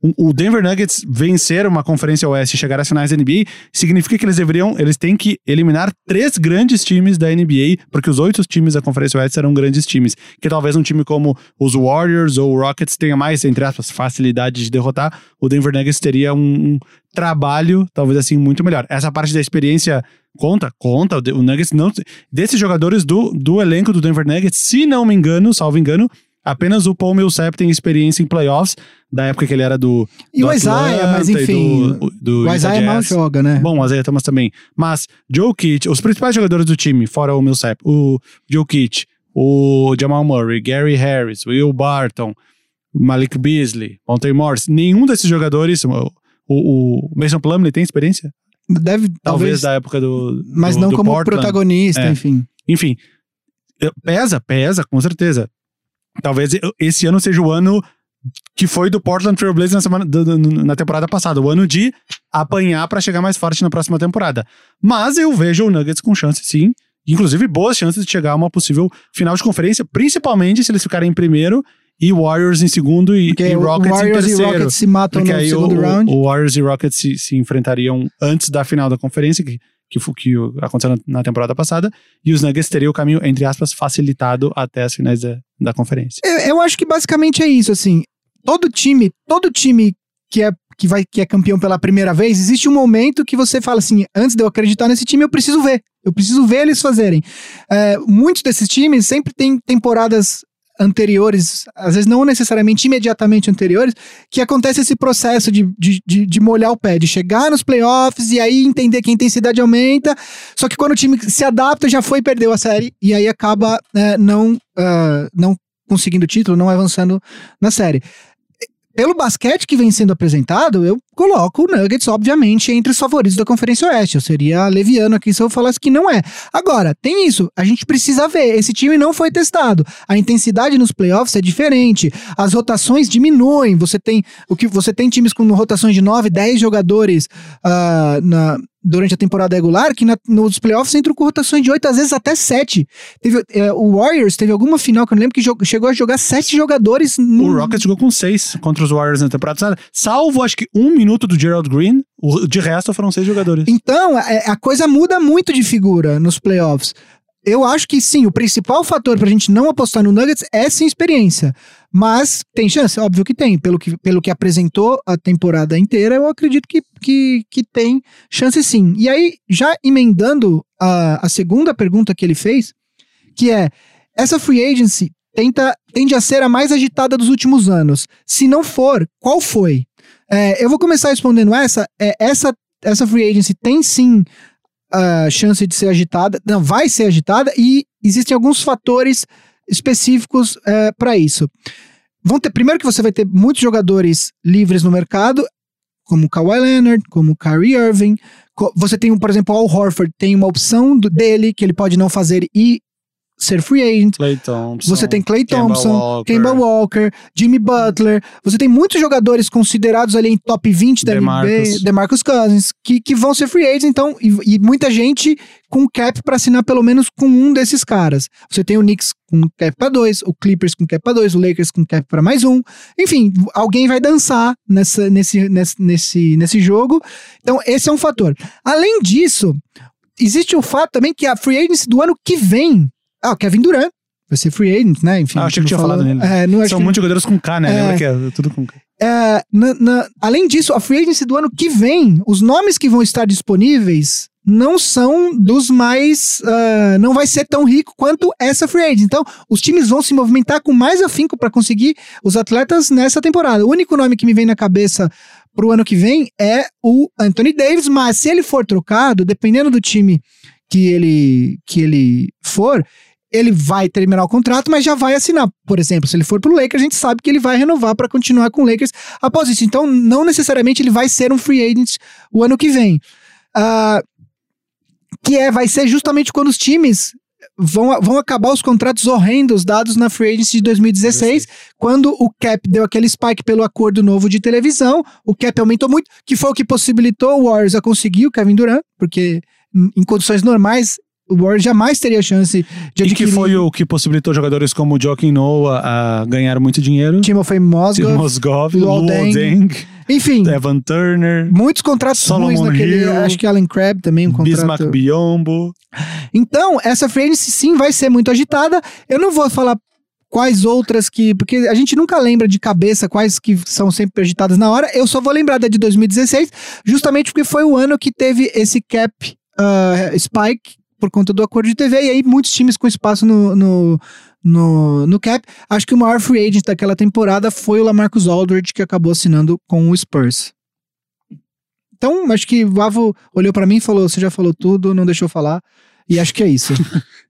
O Denver Nuggets vencer uma Conferência Oeste e chegar às finais da NBA significa que eles deveriam, eles têm que eliminar três grandes times da NBA, porque os oito times da Conferência Oeste serão grandes times. Que talvez um time como os Warriors ou Rockets tenha mais, entre aspas, facilidade de derrotar. O Denver Nuggets teria um, um trabalho, talvez assim, muito melhor. Essa parte da experiência conta, conta. O Nuggets não. Desses jogadores do, do elenco do Denver Nuggets, se não me engano, salvo engano, apenas o Paul Millsap tem experiência em playoffs, da época que ele era do. E do o Isaiah, mas enfim. Do, do o Isaiah mal joga, né? Bom, o Isaiah Thomas também. Mas Joe Kitt, os principais jogadores do time, fora o Millsap, o Joe Kitt, o Jamal Murray, Gary Harris, Will Barton, Malik Beasley, Monte Morris, nenhum desses jogadores, o, o, o Mason Plumlee tem experiência? Deve, Talvez talvez, da época do. mas do- não do como Portland. protagonista, É. enfim. Enfim, pesa, pesa, com certeza. Talvez esse ano seja o ano que foi do Portland Trail Blazers na, semana, do- do- na temporada passada, o ano de apanhar pra chegar mais forte na próxima temporada. Mas eu vejo o Nuggets com chance, sim, inclusive boas chances de chegar a uma possível final de conferência, principalmente se eles ficarem em primeiro e Warriors em segundo e, e o Rockets Warriors em e terceiro. Rockets se matam Porque no aí o, segundo round. o Warriors e Rockets se, se enfrentariam antes da final da conferência, que, que, que aconteceu na, na temporada passada, e os Nuggets teriam o caminho, entre aspas, facilitado até as finais da, da conferência. Eu, eu acho que basicamente é isso, assim. Todo time, todo time que é que vai que é campeão pela primeira vez, existe um momento que você fala assim, antes de eu acreditar nesse time, eu preciso ver. Eu preciso ver eles fazerem. É, muitos desses times sempre têm temporadas anteriores, às vezes não necessariamente imediatamente anteriores, que acontece esse processo de, de, de, de molhar o pé, de chegar nos playoffs e aí entender que a intensidade aumenta. Só que quando o time se adapta, já foi e perdeu a série, e aí acaba é, não, ah, não conseguindo o título, não avançando na série. Pelo basquete que vem sendo apresentado, eu coloco o Nuggets, obviamente, entre os favoritos da Conferência Oeste. Eu seria leviano aqui se eu falasse que não é. Agora, tem isso, a gente precisa ver. Esse time não foi testado. A intensidade nos playoffs é diferente. As rotações diminuem. Você tem o que você tem times com rotações de 9, 10 jogadores ah, na, durante a temporada regular, que na- nos playoffs entram com rotações de 8, às vezes até 7. Teve, eh, o Warriors teve alguma final que eu não lembro que chegou a jogar 7 jogadores no. O Rockets jogou com seis contra os Warriors na temporada salvo acho que um minuto do Gerald Green, de resto foram seis jogadores. Então, é- a coisa muda muito de figura nos playoffs. Eu acho que sim, o principal fator pra gente não apostar no Nuggets é sim experiência. Mas tem chance? Óbvio que tem. Pelo que, pelo que apresentou a temporada inteira, eu acredito que, que, que tem chance sim. E aí, já emendando a, a segunda pergunta que ele fez, que é: essa free agency tenta, tende a ser a mais agitada dos últimos anos. Se não for, qual foi? É, eu vou começar respondendo essa. É, essa, essa free agency tem sim a chance de ser agitada, não, vai ser agitada e existem alguns fatores específicos para isso. Vão ter, primeiro que você vai ter muitos jogadores livres no mercado, como Kawhi Leonard, como Kyrie Irving. Co- Você tem, por exemplo, o Al Horford, tem uma opção do- dele que ele pode não fazer e ser free agent. Clay Thompson. Você tem Clay Thompson, Walker. Kemba Walker, Jimmy Butler. Você tem muitos jogadores considerados ali em top 20 da NBA, DeMarcus. DeMarcus Cousins, que, que vão ser free agents, então, e, e muita gente com cap para assinar pelo menos com um desses caras. Você tem o Knicks com cap para dois, o Clippers com cap para dois, o Lakers com cap para mais um. Enfim, alguém vai dançar nessa, nesse, nesse, nesse, nesse jogo. Então, esse é um fator. Além disso, existe o fato também que a free agency do ano que vem. Ah, o Kevin Durant vai ser free agent, né? Enfim. Ah, achei que não tinha falado nele. É, não, São que- muitos jogadores com K, né? É. Lembra que é tudo com K. é, na- na- além disso, a free agency do ano que vem, os nomes que vão estar disponíveis não são dos mais. ah, não vai ser tão rico quanto essa free agency. Então, os times vão se movimentar com mais afinco para conseguir os atletas nessa temporada. O único nome que me vem na cabeça pro ano que vem é o Anthony Davis, mas se ele for trocado, dependendo do time que ele, que ele for, ele vai terminar o contrato, mas já vai assinar. Por exemplo, se ele for pro Lakers, a gente sabe que ele vai renovar para continuar com o Lakers após isso. Então, não necessariamente ele vai ser um free agent o ano que vem. Ah, que é, vai ser justamente quando os times vão, vão acabar os contratos horrendos dados na free agency de 2016, quando o cap deu aquele spike pelo acordo novo de televisão, o cap aumentou muito, que foi o que possibilitou o Warriors a conseguir o Kevin Durant, porque em condições normais o Warriors jamais teria chance de E que adquirir foi o que possibilitou jogadores como o Joaquim Noah a ganhar muito dinheiro. Timothy Mozgov, Mosgov, Luol Deng. Enfim, Evan Turner, muitos contratos ruins Solomon naquele, Hill, acho que Alan Crabb também um contrato. Biombo. Então, essa free sim vai ser muito agitada. Eu não vou falar quais outras que. Porque a gente nunca lembra de cabeça quais que são sempre agitadas na hora. Eu só vou lembrar da de 2016, justamente porque foi o ano que teve esse cap ah, spike por conta do acordo de TV. E aí, muitos times com espaço no. no no, no cap, acho que o maior free agent daquela temporada foi o Lamarcus Aldridge, que acabou assinando com o Spurs. Então, acho que o Avo olhou pra mim e falou: Você já falou tudo, não deixou falar. E acho que é isso.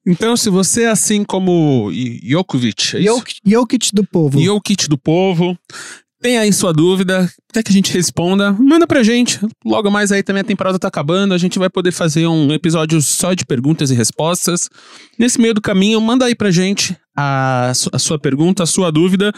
Então, se você é assim como Jokovic, é isso? Jokic, Jokic do povo. Jokic do povo, tem aí sua dúvida, quer que a gente responda, manda pra gente. Logo mais aí também a temporada tá acabando, a gente vai poder fazer um episódio só de perguntas e respostas. Nesse meio do caminho, manda aí pra gente a, a sua pergunta, a sua dúvida.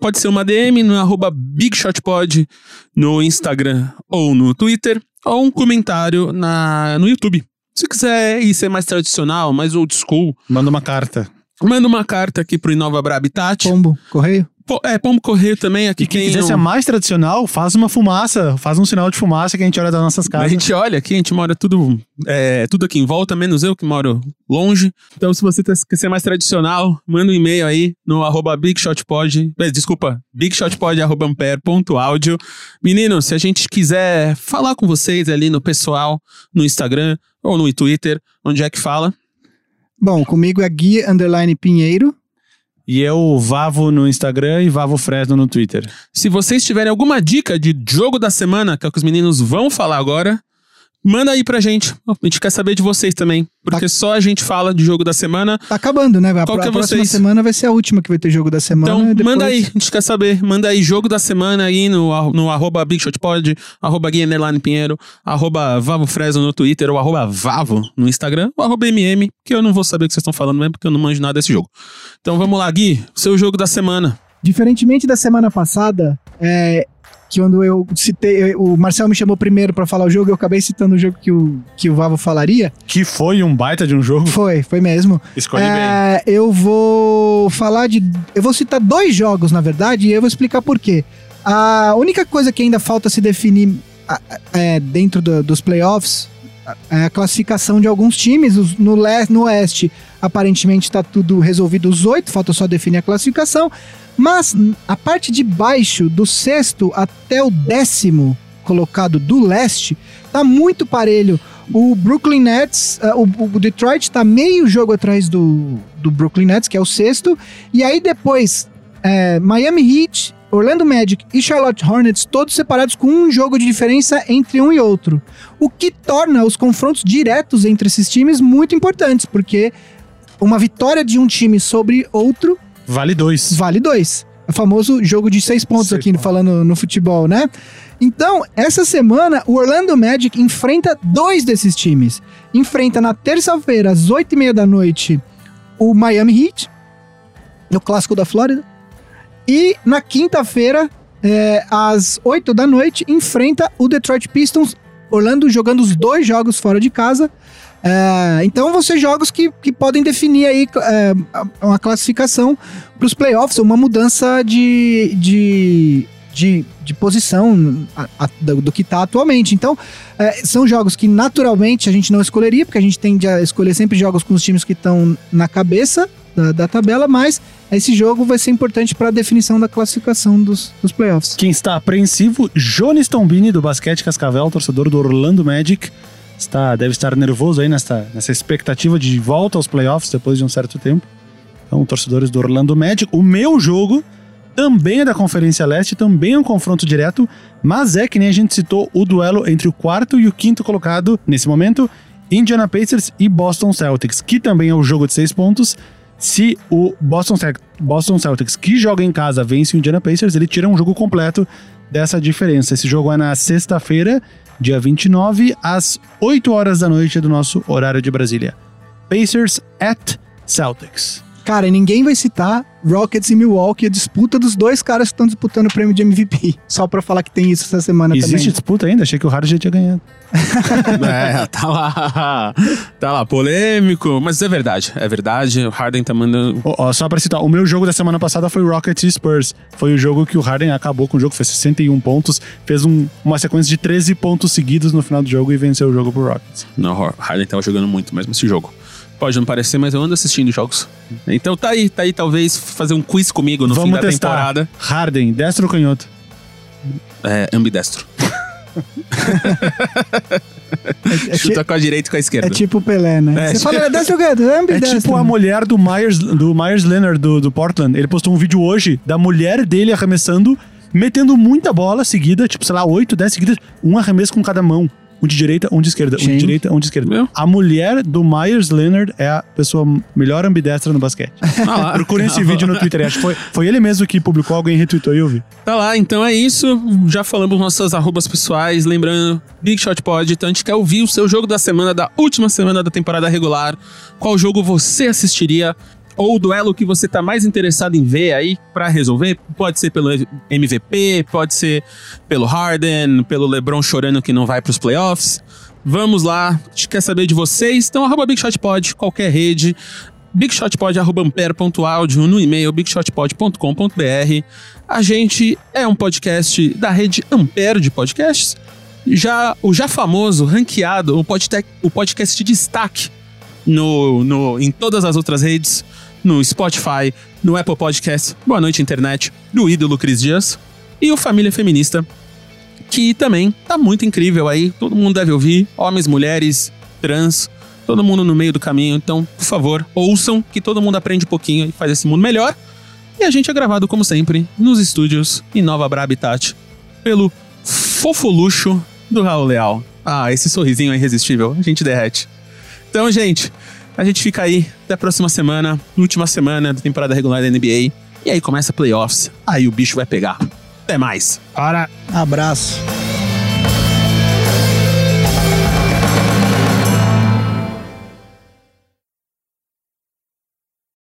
Pode ser uma DM no arroba BigShotPod no Instagram ou no Twitter, ou um comentário na, no YouTube. Se quiser ir ser mais tradicional, mais old school, Manda uma carta. Manda uma carta aqui pro Inova Brabitat. Pombo, correio? Po- é, Pombo Correio também, aqui E quem quiser um- ser mais tradicional, faz uma fumaça, faz um sinal de fumaça que a gente olha das nossas A casas. gente olha aqui, a gente mora tudo, é, tudo aqui em volta, menos eu que moro longe. Então, se você tá- quer ser mais tradicional, manda um e-mail aí no arroba BigShotPod. eh, Desculpa, bigshotpod.ampere.audio. Meninos, se a gente quiser falar com vocês ali no pessoal, no Instagram ou no Twitter, onde é que fala? Bom, comigo é Gui Underline Pinheiro. E eu, Vavo no Instagram e Vavo Fresno no Twitter. Se vocês tiverem alguma dica de jogo da semana, que é o que os meninos vão falar agora, manda aí pra gente. A gente quer saber de vocês também. Porque só a gente fala de jogo da semana. Tá acabando, né? A, Qual que é a próxima vocês? semana vai ser a última que vai ter jogo da semana. Então, depois- manda aí, a gente quer saber. Manda aí jogo da semana aí no, no arroba BigShotPod, arroba Gui Underline Pinheiro, arroba Vavo Fresno no Twitter, ou arroba Vavo no Instagram, ou arroba MM, que eu não vou saber o que vocês estão falando mesmo, porque eu não manjo nada desse jogo. Então vamos lá, Gui, seu jogo da semana. Diferentemente da semana passada, é, que quando eu citei, o Marcel me chamou primeiro pra falar o jogo, eu acabei citando o jogo que o, que o Vavo falaria. Que foi um baita de um jogo. Foi, foi mesmo. Escolhe bem. É, eu vou falar de. Eu vou citar dois jogos, na verdade, e eu vou explicar por quê. A única coisa que ainda falta se definir é, dentro do- dos playoffs é a classificação de alguns times. No, leste, no oeste, aparentemente, está tudo resolvido os oito, falta só definir a classificação. Mas a parte de baixo, do sexto até o décimo colocado do leste, tá muito parelho. O Brooklyn Nets, ah, o, o Detroit tá meio jogo atrás do, do Brooklyn Nets, que é o sexto. E aí depois, é, Miami Heat, Orlando Magic e Charlotte Hornets, todos separados com um jogo de diferença entre um e outro. O que torna os confrontos diretos entre esses times muito importantes, porque uma vitória de um time sobre outro Vale dois. vale dois. O famoso jogo de seis pontos Seis aqui, pontos. falando no futebol, né? Então, essa semana, o Orlando Magic enfrenta dois desses times. Enfrenta na terça-feira, às oito e meia da noite, o Miami Heat, no Clássico da Flórida. E na quinta-feira, é, às 8 da noite, enfrenta o Detroit Pistons, Orlando jogando os dois jogos fora de casa. É, então vão ser jogos que, que podem definir aí é, uma classificação para os playoffs, uma mudança de, de, de, de posição a- a- do, do que está atualmente. Então, é, são jogos que naturalmente a gente não escolheria, porque a gente tende a escolher sempre jogos com os times que estão na cabeça da, da tabela, mas esse jogo vai ser importante para a definição da classificação dos, dos playoffs. Quem está apreensivo, Jones Tombini, do Basquete Cascavel, torcedor do Orlando Magic. Está, deve estar nervoso aí nessa, nessa expectativa de volta aos playoffs depois de um certo tempo. Então, torcedores do Orlando Magic. O meu jogo também é da Conferência Leste, também é um confronto direto, mas é que nem a gente citou o duelo entre o quarto e o quinto colocado nesse momento, Indiana Pacers e Boston Celtics, que também é o jogo de seis pontos. Se o Boston, Cel- Boston Celtics, que joga em casa, vence o Indiana Pacers, ele tira um jogo completo dessa diferença. Esse jogo é na sexta-feira, dia 29, às 8 horas da noite do nosso horário de Brasília. Pacers at Celtics. Cara, e ninguém vai citar Rockets e Milwaukee, a disputa dos dois caras que estão disputando o prêmio de MVP. Só pra falar que tem isso essa semana Existe também. disputa ainda? Achei que o Harden já tinha ganhado. É, tá lá. Tá lá, polêmico. Mas é verdade, é verdade. O Harden tá mandando. Ó, ó, só pra citar, o meu jogo da semana passada foi Rockets e Spurs. Foi o jogo que o Harden acabou com o jogo, fez 61 pontos, fez um- uma sequência de 13 pontos seguidos no final do jogo e venceu o jogo pro Rockets. Não, o Harden tava jogando muito mesmo esse jogo. Pode não parecer, mas eu ando assistindo jogos. Então tá aí, tá aí talvez fazer um quiz comigo no fim Vamos da testar. temporada. Harden, destro ou canhoto? É, ambidestro. É, ti- Chuta com a direita e com a esquerda. é tipo o Pelé, né? É, Você fala, é destro ou canhoto? É É ambidestro. tipo a mulher do Myers, do Myers Leonard do, do Portland. Ele postou um vídeo hoje da mulher dele arremessando, metendo muita bola seguida, tipo, sei lá, 8, 10 seguidas, um arremesso com cada mão. Um de direita, um de esquerda, um de direita, um de esquerda. Meu. A mulher do Myers Leonard é a pessoa melhor ambidestra no basquete. Ah. Procurem esse vídeo no Twitter. Acho que foi, foi ele mesmo que publicou, alguém retweetou e eu vi. Tá lá, então é isso. Já falamos nossas arrobas pessoais. Lembrando, Big Shot Pod. Então a gente quer ouvir o seu jogo da semana, da última semana da temporada regular. Qual jogo você assistiria? Ou o duelo que você tá mais interessado em ver aí pra resolver? Pode ser pelo MVP, pode ser pelo Harden, pelo LeBron chorando que não vai pros playoffs. Vamos lá, a gente quer saber de vocês. Então, arroba Big Shot Pod, qualquer rede bigshotpod.ampere.audio no e-mail bigshotpod.com.br. A gente é um podcast da rede Ampere de podcasts. Já o já famoso, ranqueado, o podcast, o podcast de destaque no, no, em todas as outras redes, no Spotify, no Apple Podcast, Boa Noite Internet, do ídolo Cris Dias e o Família Feminista, que também tá muito incrível aí. Todo mundo deve ouvir, homens, mulheres, trans, todo mundo no meio do caminho. Então, por favor, ouçam que todo mundo aprende um pouquinho e faz esse mundo melhor. E a gente é gravado, como sempre, nos estúdios em Nova Bra Habitat, pelo fofoluxo do Raul Leal. Ah, esse sorrisinho é irresistível, a gente derrete. Então, gente, a gente fica aí até a próxima semana, última semana da temporada regular da NBA. E aí começa playoffs, aí o bicho vai pegar. Até mais. Para! Abraço.